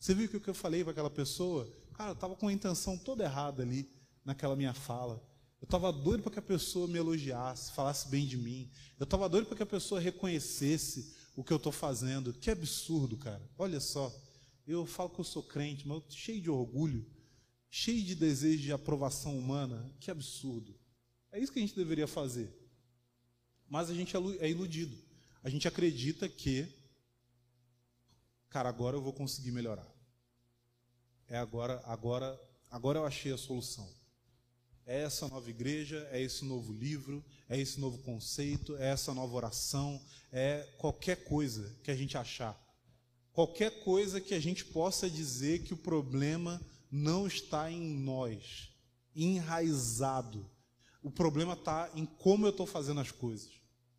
Você viu o que eu falei para aquela pessoa? Cara, eu estava com a intenção toda errada ali, naquela minha fala. Eu estava doido para que a pessoa me elogiasse, falasse bem de mim. Eu estava doido para que a pessoa reconhecesse o que eu estou fazendo. Que absurdo, cara. Olha só. Eu falo que eu sou crente, mas eu cheio de orgulho, cheio de desejo de aprovação humana. Que absurdo. É isso que a gente deveria fazer. Mas a gente é iludido. A gente acredita que, cara, agora eu vou conseguir melhorar. É agora, agora, agora eu achei a solução. É essa nova igreja, é esse novo livro, é esse novo conceito, é essa nova oração, é qualquer coisa que a gente achar qualquer coisa que a gente possa dizer que o problema não está em nós, enraizado. O problema está em como eu estou fazendo as coisas.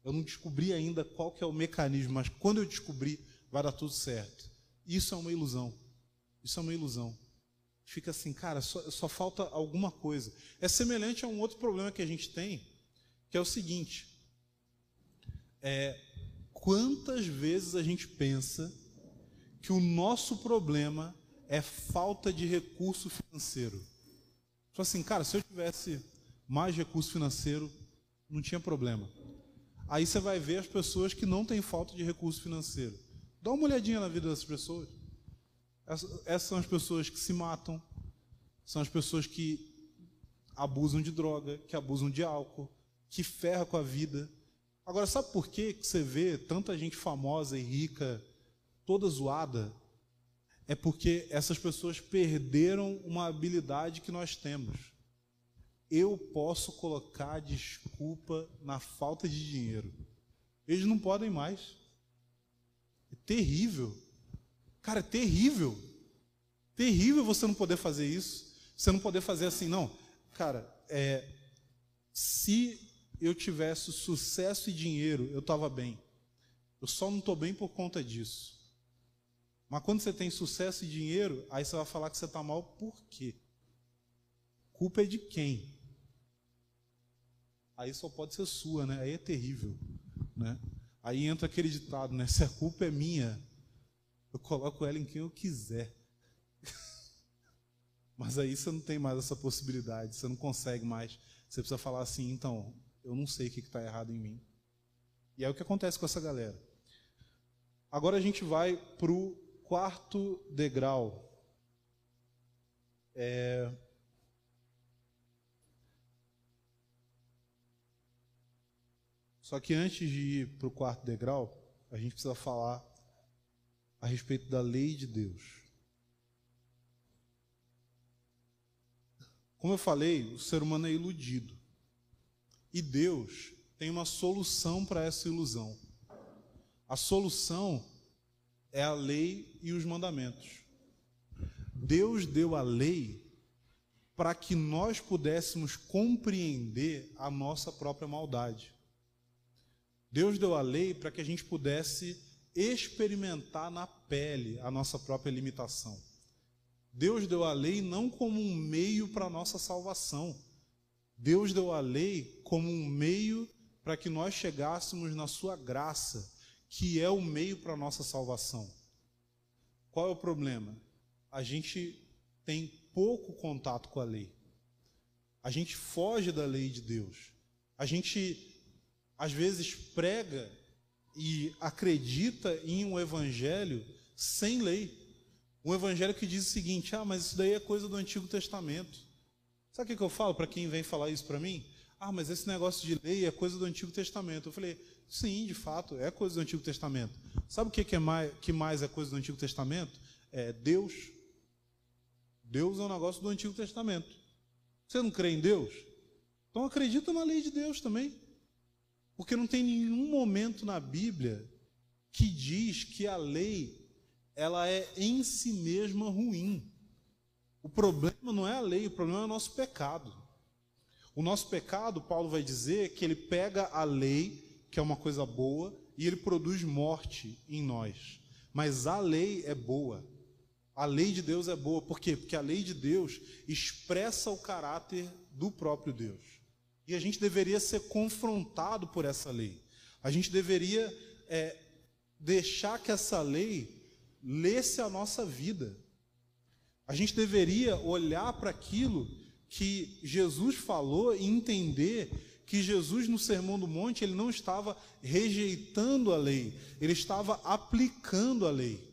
Eu não descobri ainda qual que é o mecanismo, mas quando eu descobrir, vai dar tudo certo. Isso é uma ilusão. Isso é uma ilusão. Fica assim, cara, só, só falta alguma coisa. É semelhante a um outro problema que a gente tem, que é o seguinte: é, quantas vezes a gente pensa que o nosso problema é falta de recurso financeiro. Só assim, cara, se eu tivesse mais recurso financeiro, não tinha problema. Aí você vai ver as pessoas que não têm falta de recurso financeiro. Dá uma olhadinha na vida dessas pessoas. Essas são as pessoas que se matam, são as pessoas que abusam de droga, que abusam de álcool, que ferram com a vida. Agora, sabe por que você vê tanta gente famosa e rica toda zoada, é porque essas pessoas perderam uma habilidade que nós temos. Eu posso colocar desculpa na falta de dinheiro. Eles não podem mais. É terrível. Cara, é terrível. Terrível você não poder fazer isso. Você não poder fazer assim, não. Cara, é, se eu tivesse sucesso e dinheiro, eu estava bem. Eu só não estou bem por conta disso. Mas quando você tem sucesso e dinheiro, aí você vai falar que você está mal por quê? Culpa é de quem? Aí só pode ser sua, né? Aí é terrível, né? Aí entra aquele ditado, né? Se a culpa é minha, eu coloco ela em quem eu quiser. Mas aí você não tem mais essa possibilidade, você não consegue mais. Você precisa falar assim, então, eu não sei o que está errado em mim. E é o que acontece com essa galera. Agora a gente vai para o quarto degrau. É... Só que antes de ir para o quarto degrau, a gente precisa falar a respeito da lei de Deus. Como eu falei, o ser humano é iludido. E Deus tem uma solução para essa ilusão. A solução é a lei e os mandamentos. Deus deu a lei para que nós pudéssemos compreender a nossa própria maldade. Deus deu a lei para que a gente pudesse experimentar na pele a nossa própria limitação. Deus deu a lei não como um meio para a nossa salvação. Deus deu a lei como um meio para que nós chegássemos na sua graça que é o meio para a nossa salvação. Qual é o problema? A gente tem pouco contato com a lei. A gente foge da lei de Deus. A gente, às vezes, prega e acredita em um evangelho sem lei. Um evangelho que diz o seguinte: ah, mas isso daí é coisa do Antigo Testamento. Sabe o que eu falo para quem vem falar isso para mim? Ah, mas esse negócio de lei é coisa do Antigo Testamento. Eu falei: Sim, de fato, é coisa do Antigo Testamento. Sabe o que, é mais, que mais é coisa do Antigo Testamento? É Deus. Deus é um negócio do Antigo Testamento. Você não crê em Deus? Então acredita na lei de Deus também. Porque não tem nenhum momento na Bíblia que diz que a lei ela é em si mesma ruim. O problema não é a lei, o problema é o nosso pecado. O nosso pecado, Paulo vai dizer que ele pega a lei que é uma coisa boa, e ele produz morte em nós. Mas a lei é boa. A lei de Deus é boa. Por quê? Porque a lei de Deus expressa o caráter do próprio Deus. E a gente deveria ser confrontado por essa lei. A gente deveria é, deixar que essa lei lesse a nossa vida. A gente deveria olhar para aquilo que Jesus falou e entender que Jesus no Sermão do Monte, ele não estava rejeitando a lei, ele estava aplicando a lei.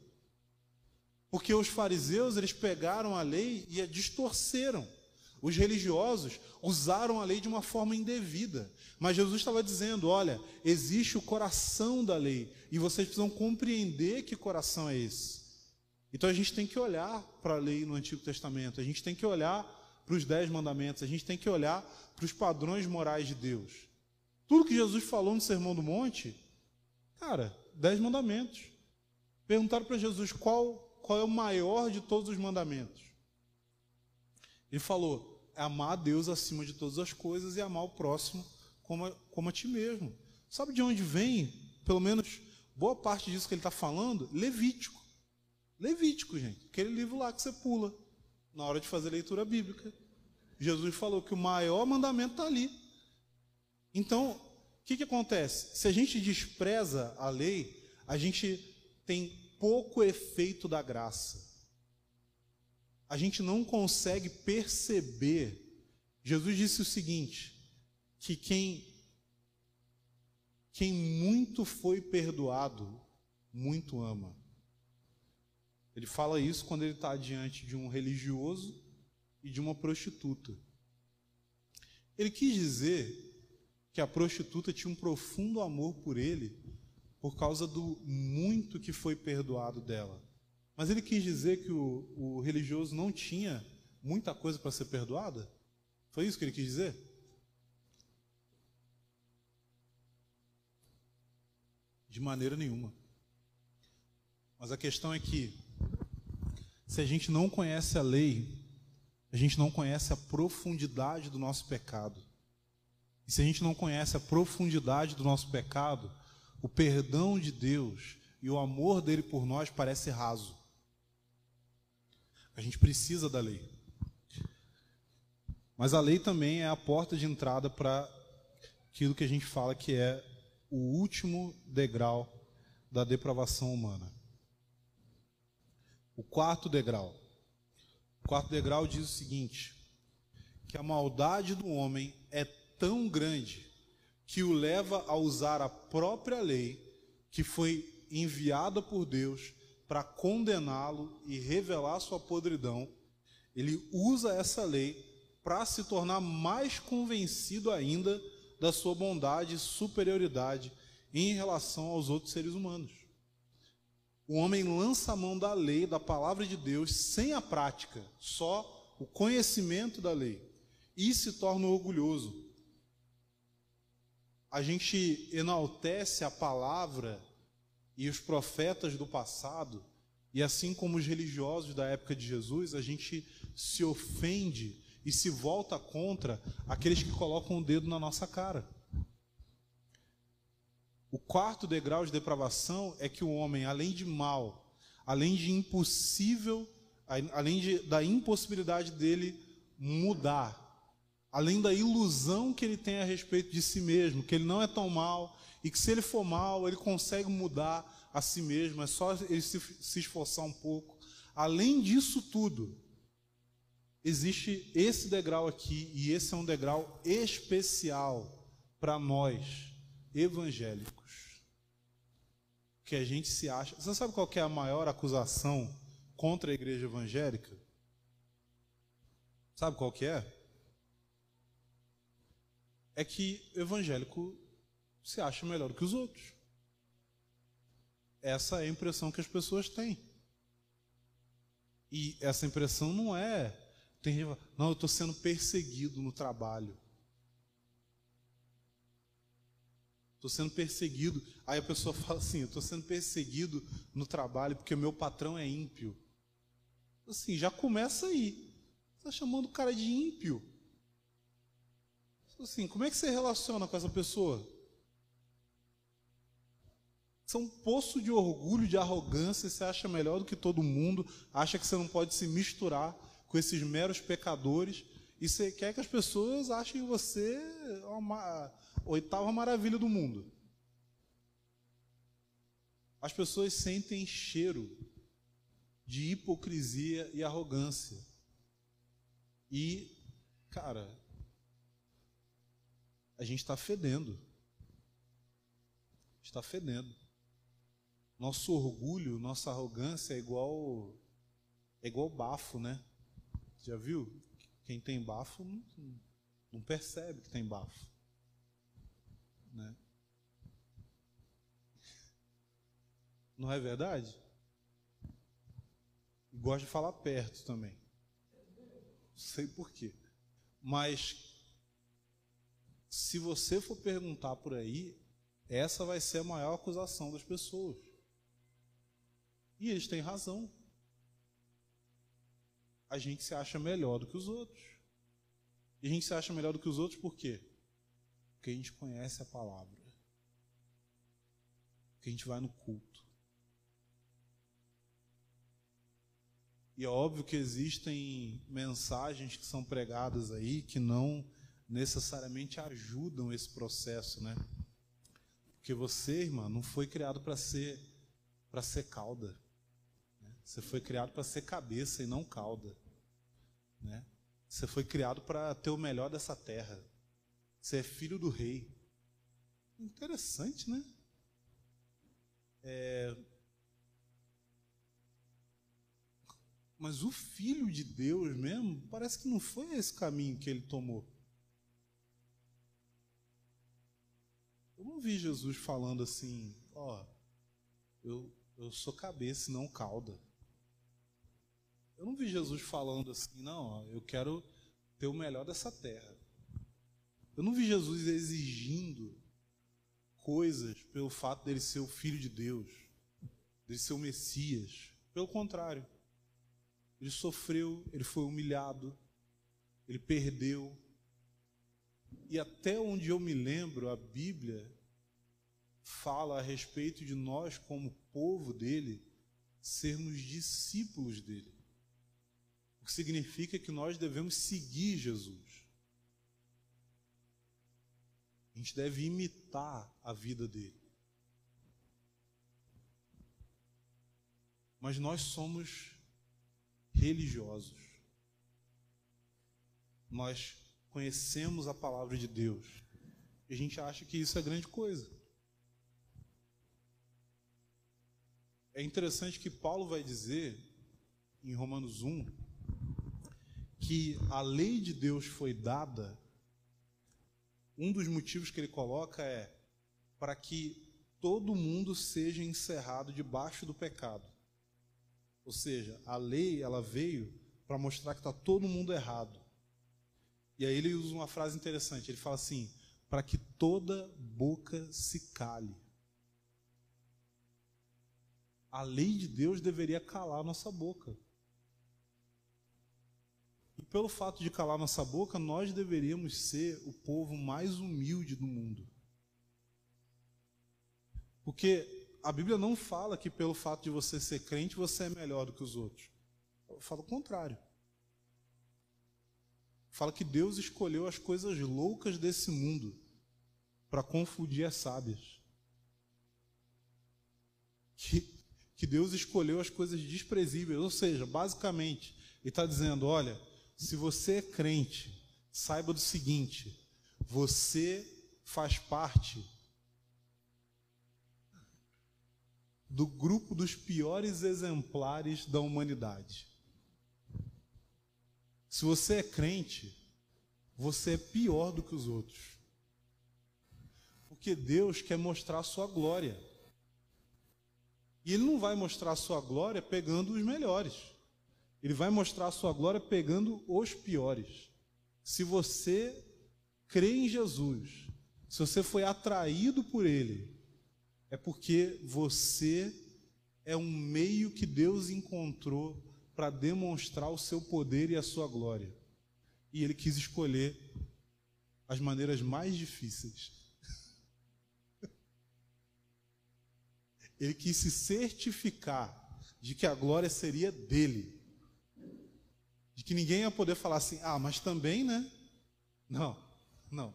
Porque os fariseus, eles pegaram a lei e a distorceram. Os religiosos usaram a lei de uma forma indevida. Mas Jesus estava dizendo: olha, existe o coração da lei, e vocês precisam compreender que coração é esse. Então a gente tem que olhar para a lei no Antigo Testamento, a gente tem que olhar para os dez mandamentos, a gente tem que olhar para os padrões morais de Deus. Tudo que Jesus falou no Sermão do Monte, cara, dez mandamentos. Perguntaram para Jesus qual, qual é o maior de todos os mandamentos. Ele falou: amar a Deus acima de todas as coisas e amar o próximo como a, como a ti mesmo. Sabe de onde vem, pelo menos boa parte disso que ele está falando? Levítico. Levítico, gente. Aquele livro lá que você pula na hora de fazer leitura bíblica. Jesus falou que o maior mandamento está ali. Então, o que, que acontece? Se a gente despreza a lei, a gente tem pouco efeito da graça. A gente não consegue perceber. Jesus disse o seguinte: que quem, quem muito foi perdoado, muito ama. Ele fala isso quando ele está diante de um religioso e de uma prostituta. Ele quis dizer que a prostituta tinha um profundo amor por ele por causa do muito que foi perdoado dela. Mas ele quis dizer que o, o religioso não tinha muita coisa para ser perdoada? Foi isso que ele quis dizer? De maneira nenhuma. Mas a questão é que, se a gente não conhece a lei, a gente não conhece a profundidade do nosso pecado. E se a gente não conhece a profundidade do nosso pecado, o perdão de Deus e o amor dele por nós parece raso. A gente precisa da lei. Mas a lei também é a porta de entrada para aquilo que a gente fala que é o último degrau da depravação humana. O quarto degrau o quarto degrau diz o seguinte: que a maldade do homem é tão grande que o leva a usar a própria lei que foi enviada por Deus para condená-lo e revelar sua podridão. Ele usa essa lei para se tornar mais convencido ainda da sua bondade e superioridade em relação aos outros seres humanos o homem lança a mão da lei, da palavra de Deus, sem a prática, só o conhecimento da lei, e se torna orgulhoso. A gente enaltece a palavra e os profetas do passado, e assim como os religiosos da época de Jesus, a gente se ofende e se volta contra aqueles que colocam o dedo na nossa cara. O quarto degrau de depravação é que o homem, além de mal, além de impossível, além de, da impossibilidade dele mudar, além da ilusão que ele tem a respeito de si mesmo, que ele não é tão mal e que se ele for mal, ele consegue mudar a si mesmo, é só ele se, se esforçar um pouco. Além disso tudo, existe esse degrau aqui, e esse é um degrau especial para nós, evangélicos que a gente se acha. Você sabe qual é a maior acusação contra a igreja evangélica? Sabe qual que é? é que evangélico se acha melhor que os outros. Essa é a impressão que as pessoas têm. E essa impressão não é. Tem não, eu estou sendo perseguido no trabalho. Estou sendo perseguido. Aí a pessoa fala assim: estou sendo perseguido no trabalho porque meu patrão é ímpio. Assim, já começa aí. Você está chamando o cara de ímpio. Assim, como é que você relaciona com essa pessoa? São um poço de orgulho, de arrogância, você acha melhor do que todo mundo, acha que você não pode se misturar com esses meros pecadores, e você quer que as pessoas achem você a oitava maravilha do mundo. As pessoas sentem cheiro de hipocrisia e arrogância. E, cara, a gente está fedendo. Está fedendo. Nosso orgulho, nossa arrogância é igual é igual bafo, né? Já viu? Quem tem bafo não, não percebe que tem bafo, né? Não é verdade? Gosto de falar perto também. Não sei por quê. Mas se você for perguntar por aí, essa vai ser a maior acusação das pessoas. E eles têm razão. A gente se acha melhor do que os outros. E a gente se acha melhor do que os outros por quê? Porque a gente conhece a palavra. Porque a gente vai no culto. E é óbvio que existem mensagens que são pregadas aí que não necessariamente ajudam esse processo, né? Porque você, irmã, não foi criado para ser para ser cauda. Você foi criado para ser cabeça e não cauda. Né? Você foi criado para ter o melhor dessa terra. Você é filho do rei. Interessante, né? É... Mas o filho de Deus mesmo, parece que não foi esse caminho que ele tomou. Eu não vi Jesus falando assim, ó, eu, eu sou cabeça e não cauda. Eu não vi Jesus falando assim, não, eu quero ter o melhor dessa terra. Eu não vi Jesus exigindo coisas pelo fato dele ser o filho de Deus, dele ser o Messias. Pelo contrário, ele sofreu, ele foi humilhado, ele perdeu. E até onde eu me lembro, a Bíblia fala a respeito de nós, como povo dele, sermos discípulos dele que significa que nós devemos seguir Jesus. A gente deve imitar a vida dele. Mas nós somos religiosos. Nós conhecemos a palavra de Deus. E a gente acha que isso é grande coisa. É interessante que Paulo vai dizer em Romanos 1 que a lei de Deus foi dada, um dos motivos que ele coloca é para que todo mundo seja encerrado debaixo do pecado. Ou seja, a lei ela veio para mostrar que está todo mundo errado. E aí ele usa uma frase interessante. Ele fala assim: para que toda boca se cale. A lei de Deus deveria calar nossa boca. Pelo fato de calar nossa boca, nós deveríamos ser o povo mais humilde do mundo. Porque a Bíblia não fala que pelo fato de você ser crente, você é melhor do que os outros. Fala o contrário. Fala que Deus escolheu as coisas loucas desse mundo para confundir as sábias. Que, que Deus escolheu as coisas desprezíveis. Ou seja, basicamente, Ele está dizendo: olha, se você é crente, saiba do seguinte: você faz parte do grupo dos piores exemplares da humanidade. Se você é crente, você é pior do que os outros. Porque Deus quer mostrar a sua glória. E Ele não vai mostrar a sua glória pegando os melhores. Ele vai mostrar a sua glória pegando os piores. Se você crê em Jesus, se você foi atraído por Ele, é porque você é um meio que Deus encontrou para demonstrar o seu poder e a sua glória. E Ele quis escolher as maneiras mais difíceis. Ele quis se certificar de que a glória seria dele. De que ninguém ia poder falar assim, ah, mas também, né? Não, não.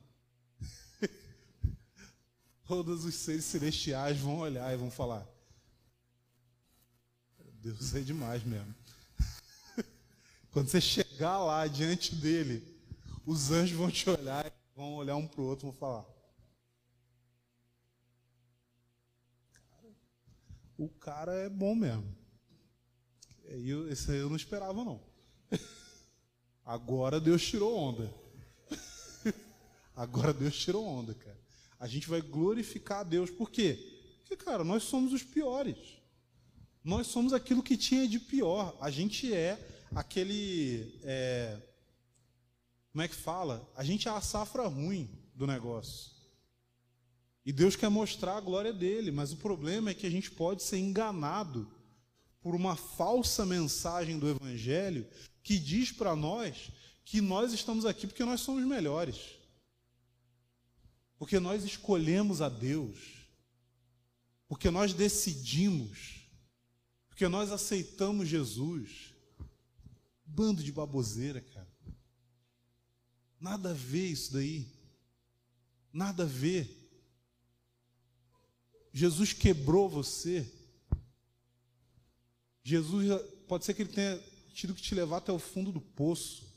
Todos os seres celestiais vão olhar e vão falar: Deus é demais mesmo. Quando você chegar lá diante dele, os anjos vão te olhar, vão olhar um para o outro e vão falar: O cara é bom mesmo. Esse aí eu não esperava, não. Agora Deus tirou onda. Agora Deus tirou onda, cara. A gente vai glorificar a Deus. Por quê? Porque, cara, nós somos os piores. Nós somos aquilo que tinha de pior. A gente é aquele. É, como é que fala? A gente é a safra ruim do negócio. E Deus quer mostrar a glória dele, mas o problema é que a gente pode ser enganado por uma falsa mensagem do Evangelho que diz para nós que nós estamos aqui porque nós somos melhores. Porque nós escolhemos a Deus. Porque nós decidimos. Porque nós aceitamos Jesus. Bando de baboseira, cara. Nada a ver isso daí. Nada a ver. Jesus quebrou você. Jesus, pode ser que ele tenha tido que te levar até o fundo do poço.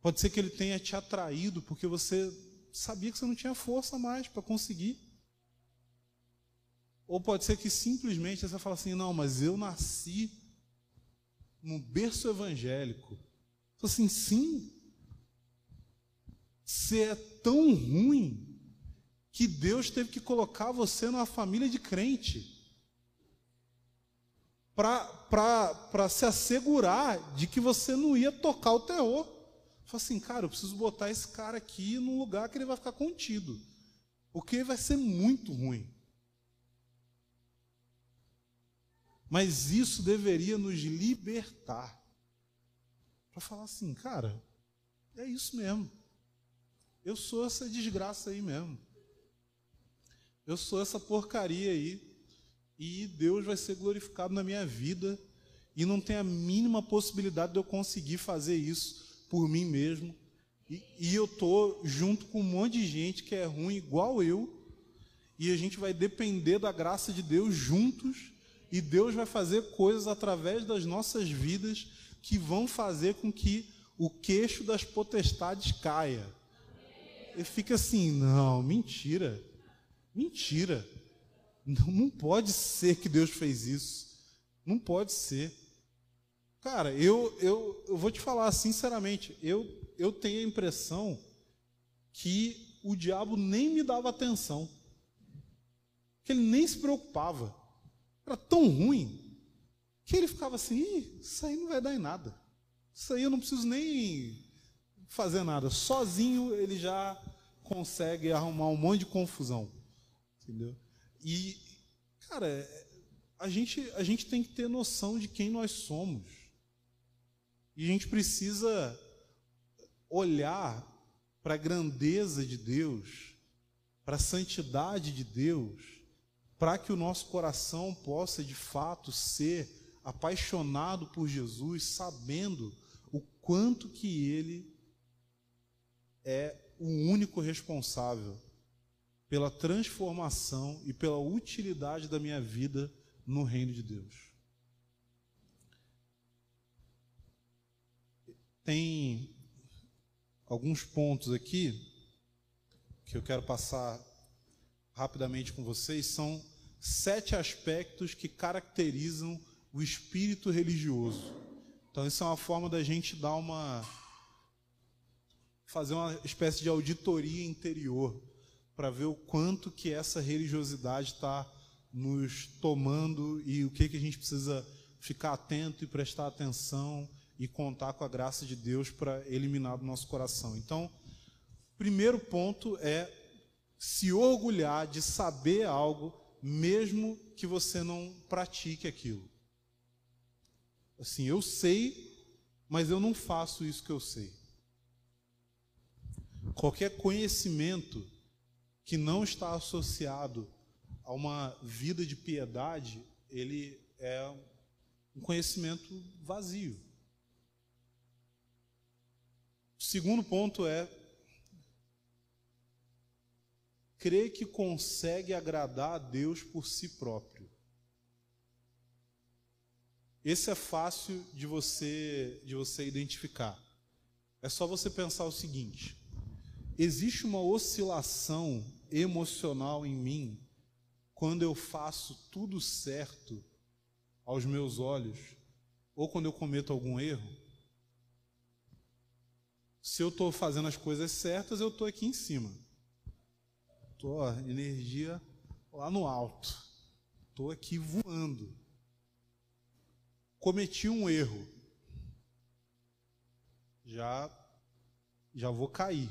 Pode ser que ele tenha te atraído porque você sabia que você não tinha força mais para conseguir. Ou pode ser que simplesmente você fala assim: não, mas eu nasci no berço evangélico. Fala assim, sim. Você é tão ruim que Deus teve que colocar você numa família de crente para se assegurar de que você não ia tocar o terror. Fala assim, cara, eu preciso botar esse cara aqui num lugar que ele vai ficar contido, porque vai ser muito ruim. Mas isso deveria nos libertar para falar assim, cara, é isso mesmo. Eu sou essa desgraça aí mesmo. Eu sou essa porcaria aí. E Deus vai ser glorificado na minha vida. E não tem a mínima possibilidade de eu conseguir fazer isso por mim mesmo. E, e eu estou junto com um monte de gente que é ruim igual eu. E a gente vai depender da graça de Deus juntos. E Deus vai fazer coisas através das nossas vidas que vão fazer com que o queixo das potestades caia. E fica assim, não, mentira. Mentira. Não, pode ser que Deus fez isso. Não pode ser. Cara, eu, eu, eu vou te falar sinceramente, eu, eu tenho a impressão que o diabo nem me dava atenção. Que ele nem se preocupava. Era tão ruim que ele ficava assim, isso aí não vai dar em nada. Isso aí eu não preciso nem fazer nada. Sozinho ele já consegue arrumar um monte de confusão. Entendeu? E, cara, a gente, a gente tem que ter noção de quem nós somos. E a gente precisa olhar para a grandeza de Deus, para a santidade de Deus, para que o nosso coração possa de fato ser apaixonado por Jesus, sabendo o quanto que ele é o único responsável pela transformação e pela utilidade da minha vida no reino de Deus. Tem alguns pontos aqui que eu quero passar rapidamente com vocês, são sete aspectos que caracterizam o espírito religioso. Então, isso é uma forma da gente dar uma fazer uma espécie de auditoria interior para ver o quanto que essa religiosidade está nos tomando e o que, que a gente precisa ficar atento e prestar atenção e contar com a graça de Deus para eliminar do nosso coração. Então, primeiro ponto é se orgulhar de saber algo, mesmo que você não pratique aquilo. Assim, eu sei, mas eu não faço isso que eu sei. Qualquer conhecimento que não está associado a uma vida de piedade, ele é um conhecimento vazio. O segundo ponto é crer que consegue agradar a Deus por si próprio. Esse é fácil de você de você identificar. É só você pensar o seguinte: existe uma oscilação emocional em mim quando eu faço tudo certo aos meus olhos ou quando eu cometo algum erro. Se eu estou fazendo as coisas certas, eu estou aqui em cima. Estou energia lá no alto. Estou aqui voando. Cometi um erro. Já já vou cair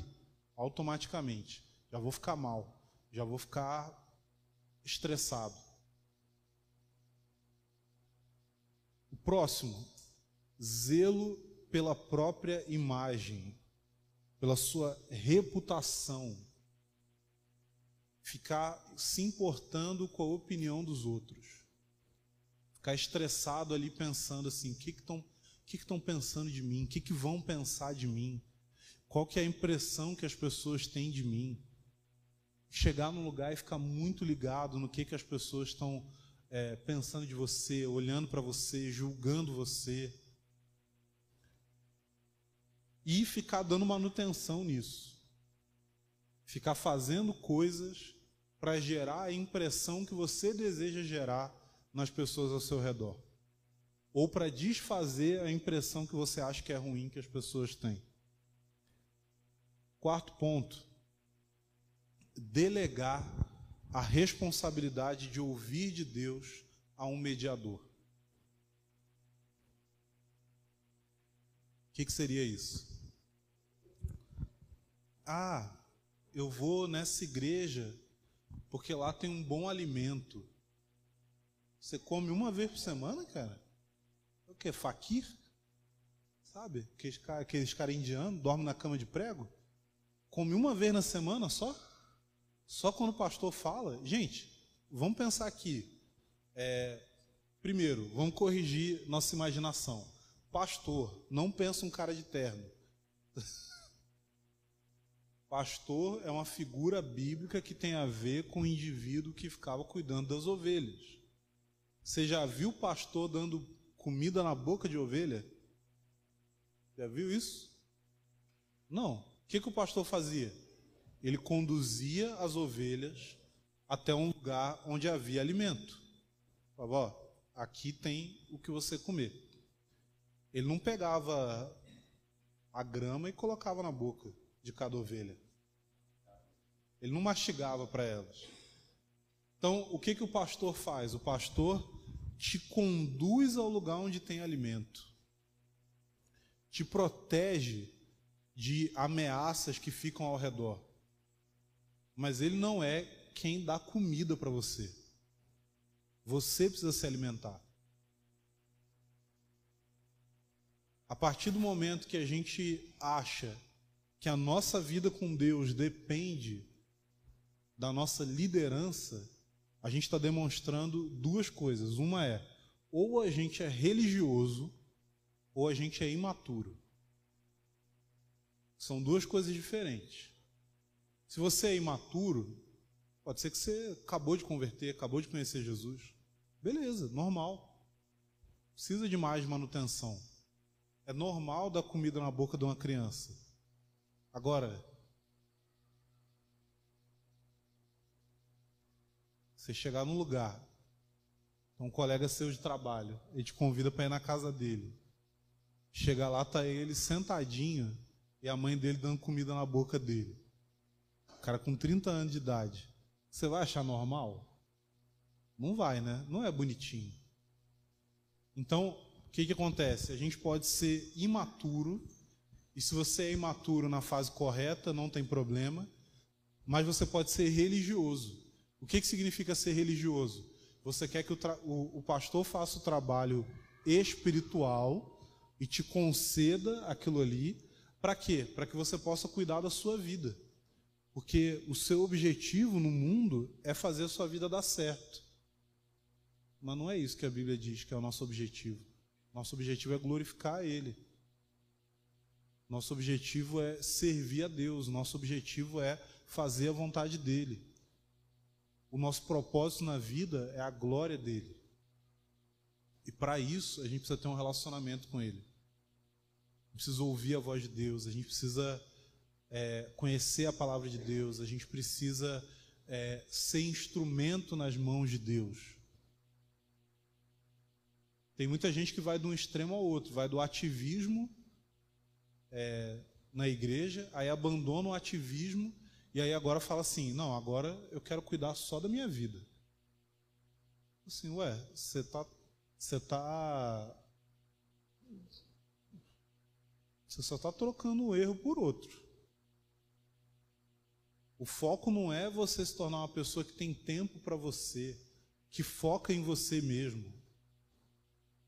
automaticamente. Já vou ficar mal. Já vou ficar estressado. O próximo, zelo pela própria imagem, pela sua reputação ficar se importando com a opinião dos outros. Ficar estressado ali pensando assim, o que estão que que que pensando de mim? O que, que vão pensar de mim? Qual que é a impressão que as pessoas têm de mim? Chegar num lugar e ficar muito ligado no que, que as pessoas estão é, pensando de você, olhando para você, julgando você. E ficar dando manutenção nisso. Ficar fazendo coisas para gerar a impressão que você deseja gerar nas pessoas ao seu redor. Ou para desfazer a impressão que você acha que é ruim que as pessoas têm. Quarto ponto: delegar a responsabilidade de ouvir de Deus a um mediador. O que, que seria isso? Ah, eu vou nessa igreja porque lá tem um bom alimento. Você come uma vez por semana, cara? O que? Faquir? Sabe? Aqueles, caras indianos dormem na cama de prego? Come uma vez na semana só? Só quando o pastor fala? Gente, vamos pensar aqui. É, primeiro, vamos corrigir nossa imaginação. Pastor, não pensa um cara de terno. Pastor é uma figura bíblica que tem a ver com o indivíduo que ficava cuidando das ovelhas. Você já viu pastor dando comida na boca de ovelha? Já viu isso? Não. O que, que o pastor fazia? Ele conduzia as ovelhas até um lugar onde havia alimento. Falava, aqui tem o que você comer. Ele não pegava a grama e colocava na boca de cada ovelha. Ele não mastigava para elas. Então, o que, que o pastor faz? O pastor te conduz ao lugar onde tem alimento, te protege de ameaças que ficam ao redor. Mas ele não é quem dá comida para você. Você precisa se alimentar. A partir do momento que a gente acha que a nossa vida com Deus depende da nossa liderança, a gente está demonstrando duas coisas. Uma é, ou a gente é religioso, ou a gente é imaturo. São duas coisas diferentes. Se você é imaturo, pode ser que você acabou de converter, acabou de conhecer Jesus. Beleza, normal. Precisa de mais manutenção. É normal dar comida na boca de uma criança. Agora, Você chegar num lugar, um colega seu de trabalho, ele te convida para ir na casa dele. Chegar lá, tá ele sentadinho, e a mãe dele dando comida na boca dele. Cara com 30 anos de idade. Você vai achar normal? Não vai, né? Não é bonitinho. Então, o que, que acontece? A gente pode ser imaturo, e se você é imaturo na fase correta, não tem problema, mas você pode ser religioso. O que, que significa ser religioso? Você quer que o, o, o pastor faça o trabalho espiritual e te conceda aquilo ali, para quê? Para que você possa cuidar da sua vida. Porque o seu objetivo no mundo é fazer a sua vida dar certo. Mas não é isso que a Bíblia diz que é o nosso objetivo. Nosso objetivo é glorificar Ele. Nosso objetivo é servir a Deus. Nosso objetivo é fazer a vontade dEle. O nosso propósito na vida é a glória dEle. E para isso, a gente precisa ter um relacionamento com Ele. Precisa ouvir a voz de Deus, a gente precisa é, conhecer a palavra de Deus, a gente precisa é, ser instrumento nas mãos de Deus. Tem muita gente que vai de um extremo ao outro, vai do ativismo é, na igreja, aí abandona o ativismo e aí agora fala assim: não, agora eu quero cuidar só da minha vida. Assim, ué, você está você tá você só está trocando um erro por outro. O foco não é você se tornar uma pessoa que tem tempo para você, que foca em você mesmo.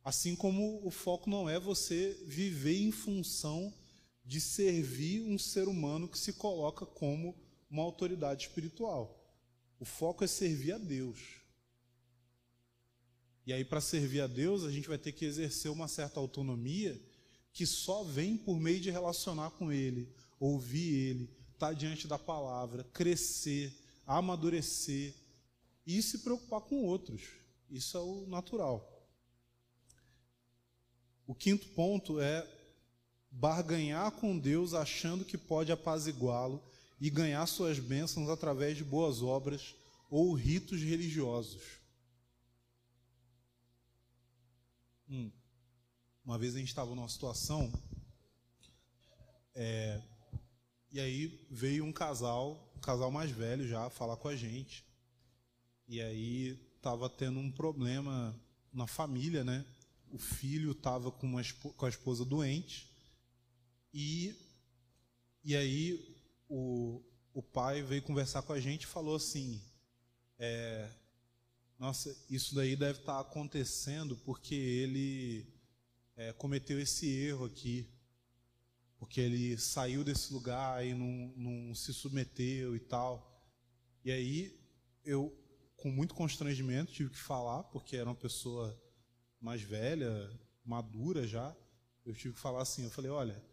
Assim como o foco não é você viver em função de servir um ser humano que se coloca como uma autoridade espiritual. O foco é servir a Deus. E aí, para servir a Deus, a gente vai ter que exercer uma certa autonomia que só vem por meio de relacionar com Ele, ouvir Ele, estar diante da palavra, crescer, amadurecer e se preocupar com outros. Isso é o natural. O quinto ponto é barganhar com Deus achando que pode apaziguá-lo e ganhar suas bênçãos através de boas obras ou ritos religiosos. Hum. Uma vez a gente estava numa situação, é, e aí veio um casal, um casal mais velho já, falar com a gente. E aí estava tendo um problema na família, né? o filho estava com, com a esposa doente e, e aí o, o pai veio conversar com a gente e falou assim: é, Nossa, isso daí deve estar tá acontecendo porque ele é, cometeu esse erro aqui, porque ele saiu desse lugar e não, não se submeteu e tal. E aí eu, com muito constrangimento, tive que falar, porque era uma pessoa mais velha, madura já, eu tive que falar assim, eu falei, olha,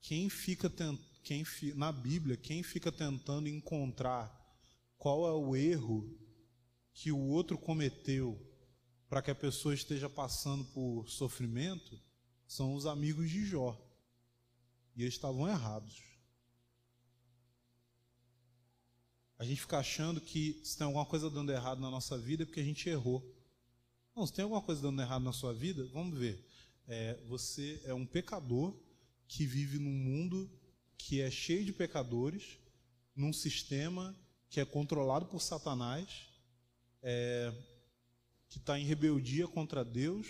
quem fica tent... quem na Bíblia, quem fica tentando encontrar qual é o erro que o outro cometeu para que a pessoa esteja passando por sofrimento, são os amigos de Jó. E eles estavam errados. A gente fica achando que se tem alguma coisa dando errado na nossa vida é porque a gente errou. Não, se tem alguma coisa dando errado na sua vida, vamos ver. É, você é um pecador que vive num mundo que é cheio de pecadores, num sistema que é controlado por Satanás, é, que está em rebeldia contra Deus.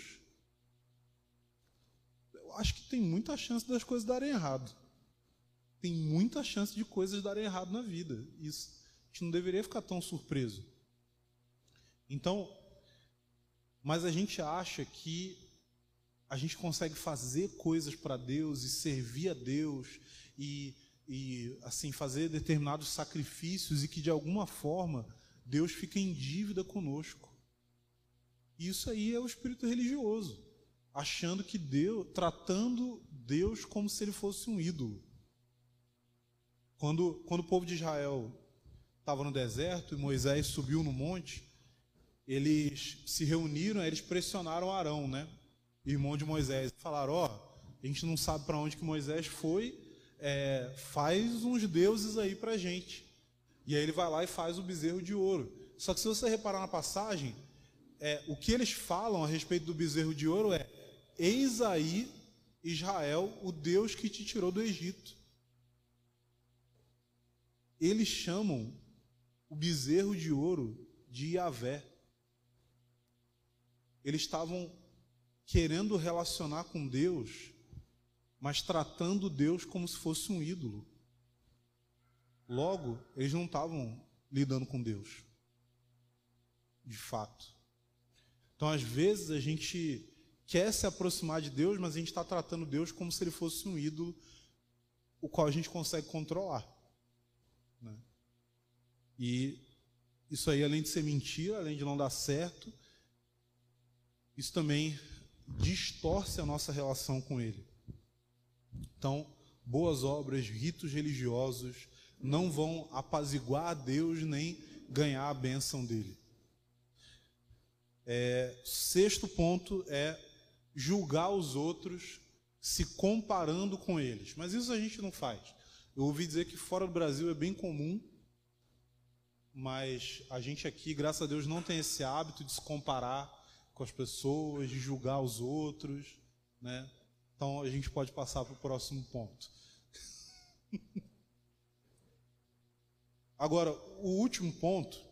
Acho que tem muita chance das coisas darem errado. Tem muita chance de coisas darem errado na vida. Isso, a gente não deveria ficar tão surpreso. Então, mas a gente acha que a gente consegue fazer coisas para Deus e servir a Deus e, e assim fazer determinados sacrifícios e que de alguma forma Deus fica em dívida conosco. Isso aí é o espírito religioso, achando que Deus, tratando Deus como se ele fosse um ídolo. Quando, quando o povo de Israel estava no deserto e Moisés subiu no monte, eles se reuniram, eles pressionaram Arão, né? Irmão de Moisés, falaram: ó, oh, a gente não sabe para onde que Moisés foi, é, faz uns deuses aí para gente. E aí ele vai lá e faz o bezerro de ouro. Só que se você reparar na passagem, é, o que eles falam a respeito do bezerro de ouro é: Eis aí Israel, o Deus que te tirou do Egito. eles chamam o bezerro de ouro de Yahvé. Eles estavam querendo relacionar com Deus, mas tratando Deus como se fosse um ídolo. Logo, eles não estavam lidando com Deus, de fato. Então, às vezes, a gente quer se aproximar de Deus, mas a gente está tratando Deus como se ele fosse um ídolo, o qual a gente consegue controlar. Né? E isso aí, além de ser mentira, além de não dar certo, isso também distorce a nossa relação com Ele. Então, boas obras, ritos religiosos não vão apaziguar a Deus nem ganhar a bênção dele. É, sexto ponto é julgar os outros se comparando com eles. Mas isso a gente não faz. Eu ouvi dizer que fora do Brasil é bem comum, mas a gente aqui, graças a Deus, não tem esse hábito de se comparar com as pessoas, de julgar os outros, né? Então a gente pode passar para o próximo ponto. Agora, o último ponto,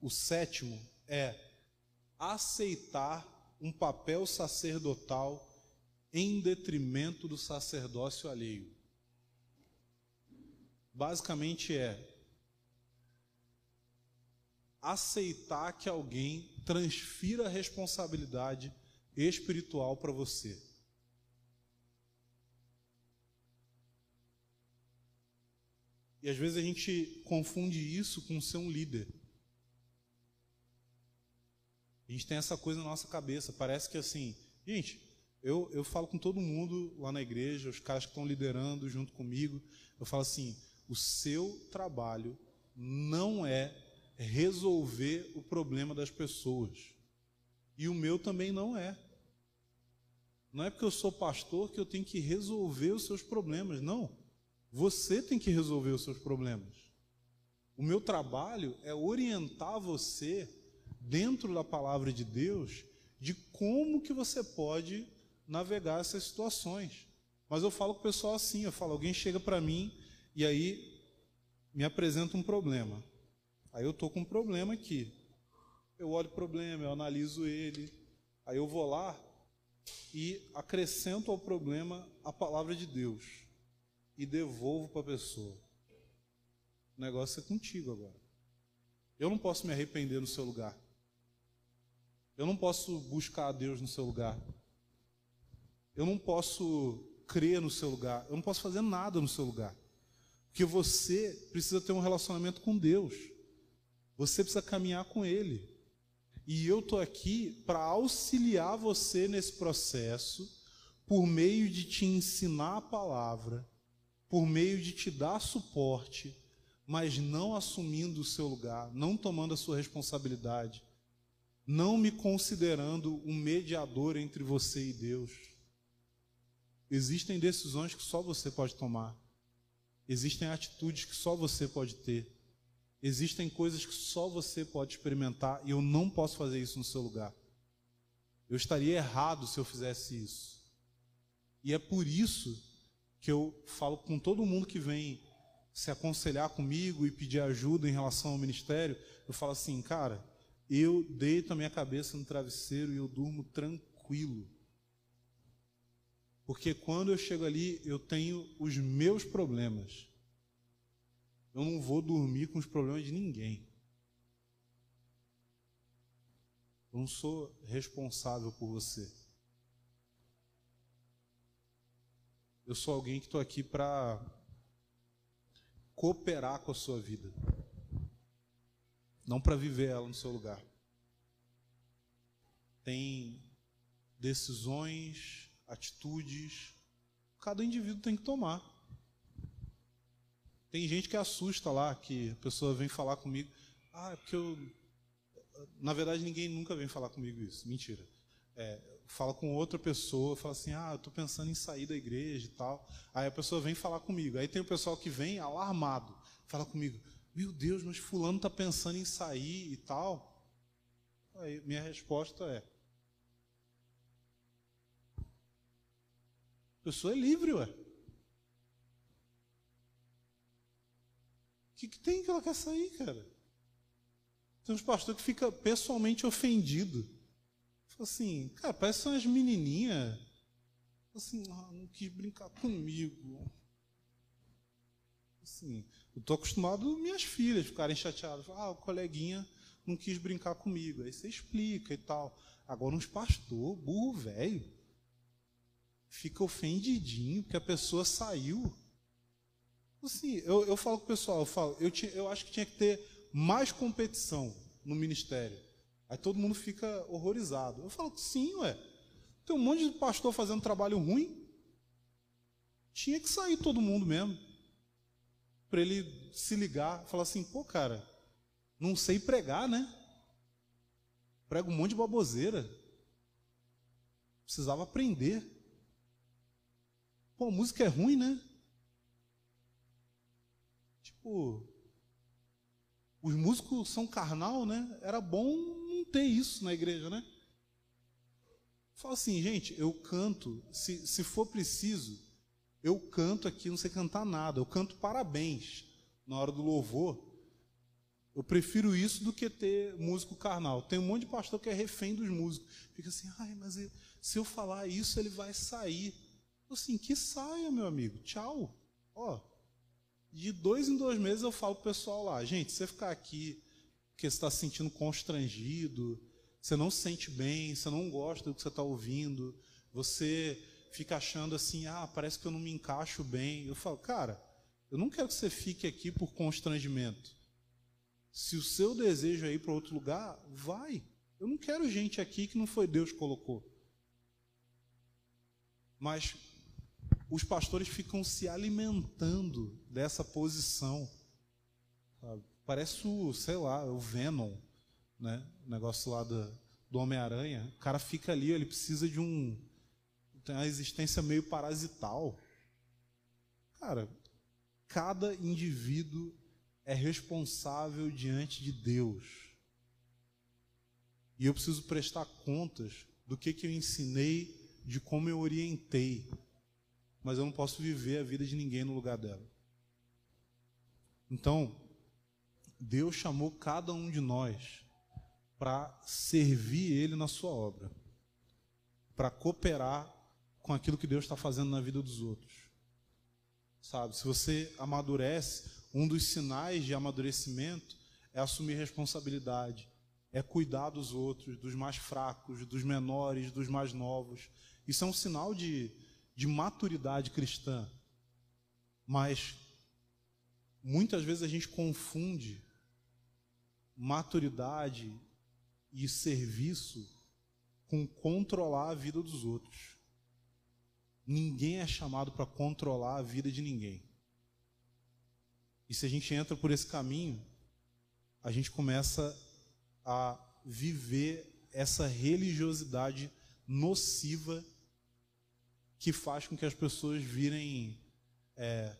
o sétimo, é aceitar um papel sacerdotal em detrimento do sacerdócio alheio. Basicamente é aceitar que alguém transfira a responsabilidade espiritual para você. E às vezes a gente confunde isso com ser um líder. A gente tem essa coisa na nossa cabeça. Parece que assim, gente, eu, eu falo com todo mundo lá na igreja, os caras que estão liderando junto comigo, eu falo assim: o seu trabalho não é resolver o problema das pessoas. E o meu também não é. Não é porque eu sou pastor que eu tenho que resolver os seus problemas. Não. Você tem que resolver os seus problemas. O meu trabalho é orientar você dentro da palavra de Deus de como que você pode navegar essas situações. Mas eu falo com o pessoal assim, eu falo, alguém chega para mim e aí me apresenta um problema. Aí eu tô com um problema aqui. Eu olho o problema, eu analiso ele, aí eu vou lá e acrescento ao problema a palavra de Deus e devolvo para a pessoa. O negócio é contigo agora. Eu não posso me arrepender no seu lugar. Eu não posso buscar a Deus no seu lugar. Eu não posso crer no seu lugar. Eu não posso fazer nada no seu lugar. Porque você precisa ter um relacionamento com Deus. Você precisa caminhar com Ele. E eu estou aqui para auxiliar você nesse processo, por meio de te ensinar a palavra, por meio de te dar suporte, mas não assumindo o seu lugar, não tomando a sua responsabilidade, não me considerando um mediador entre você e Deus. Existem decisões que só você pode tomar. Existem atitudes que só você pode ter. Existem coisas que só você pode experimentar e eu não posso fazer isso no seu lugar. Eu estaria errado se eu fizesse isso. E é por isso que eu falo com todo mundo que vem se aconselhar comigo e pedir ajuda em relação ao ministério. Eu falo assim, cara, eu deito a minha cabeça no travesseiro e eu durmo tranquilo. Porque quando eu chego ali, eu tenho os meus problemas. Eu não vou dormir com os problemas de ninguém. Eu não sou responsável por você. Eu sou alguém que estou aqui para cooperar com a sua vida não para viver ela no seu lugar. Tem decisões, atitudes, cada indivíduo tem que tomar. Tem gente que assusta lá, que a pessoa vem falar comigo, ah, é porque eu. Na verdade, ninguém nunca vem falar comigo isso, mentira. É, fala com outra pessoa, fala assim, ah, eu estou pensando em sair da igreja e tal. Aí a pessoa vem falar comigo. Aí tem o pessoal que vem alarmado, fala comigo, meu Deus, mas fulano está pensando em sair e tal. Aí minha resposta é: a pessoa é livre, ué. que, que tem que ela quer sair, cara? Tem uns pastores que fica pessoalmente ofendido. Fala assim, cara, parece umas menininhas. Assim, ah, não quis brincar comigo. Assim, eu tô acostumado minhas filhas ficarem chateadas. Ah, o coleguinha não quis brincar comigo. Aí você explica e tal. Agora uns pastor, burro velho, fica ofendidinho porque a pessoa saiu. Assim, eu, eu falo com o pessoal, eu falo, eu, tinha, eu acho que tinha que ter mais competição no ministério. Aí todo mundo fica horrorizado. Eu falo, sim, ué. Tem um monte de pastor fazendo trabalho ruim. Tinha que sair todo mundo mesmo. Para ele se ligar, falar assim, pô, cara, não sei pregar, né? Prego um monte de baboseira. Precisava aprender. Pô, música é ruim, né? Tipo, os músicos são carnal, né? Era bom não ter isso na igreja, né? Fala assim, gente, eu canto, se, se for preciso, eu canto aqui, não sei cantar nada, eu canto parabéns na hora do louvor. Eu prefiro isso do que ter músico carnal. Tem um monte de pastor que é refém dos músicos. Fica assim, ai, mas se eu falar isso, ele vai sair. Assim, que saia, meu amigo. Tchau. Ó, de dois em dois meses eu falo pro pessoal lá, gente, você ficar aqui porque você está se sentindo constrangido, você não se sente bem, você não gosta do que você está ouvindo, você fica achando assim, ah, parece que eu não me encaixo bem. Eu falo, cara, eu não quero que você fique aqui por constrangimento. Se o seu desejo é ir para outro lugar, vai. Eu não quero gente aqui que não foi Deus que colocou. Mas os pastores ficam se alimentando dessa posição. Parece o, sei lá, o Venom, né? O negócio lá do, do Homem-Aranha. O cara fica ali, ele precisa de um. Tem uma existência meio parasital. Cara, cada indivíduo é responsável diante de Deus. E eu preciso prestar contas do que, que eu ensinei, de como eu orientei. Mas eu não posso viver a vida de ninguém no lugar dela. Então, Deus chamou cada um de nós para servir Ele na sua obra, para cooperar com aquilo que Deus está fazendo na vida dos outros. Sabe, se você amadurece, um dos sinais de amadurecimento é assumir responsabilidade, é cuidar dos outros, dos mais fracos, dos menores, dos mais novos. Isso é um sinal de, de maturidade cristã. Mas muitas vezes a gente confunde maturidade e serviço com controlar a vida dos outros. Ninguém é chamado para controlar a vida de ninguém. E se a gente entra por esse caminho, a gente começa a viver essa religiosidade nociva que faz com que as pessoas virem. É,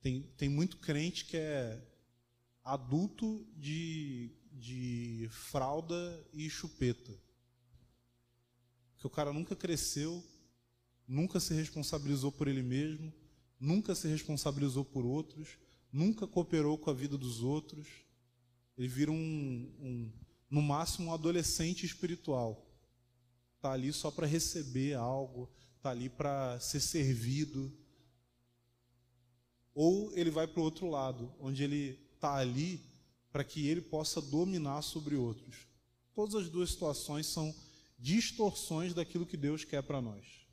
tem, tem muito crente que é adulto de, de fralda e chupeta. Que o cara nunca cresceu, nunca se responsabilizou por ele mesmo, nunca se responsabilizou por outros, nunca cooperou com a vida dos outros. Ele vira um, um no máximo, um adolescente espiritual. Está ali só para receber algo, está ali para ser servido. Ou ele vai para o outro lado, onde ele está ali para que ele possa dominar sobre outros. Todas as duas situações são distorções daquilo que Deus quer para nós.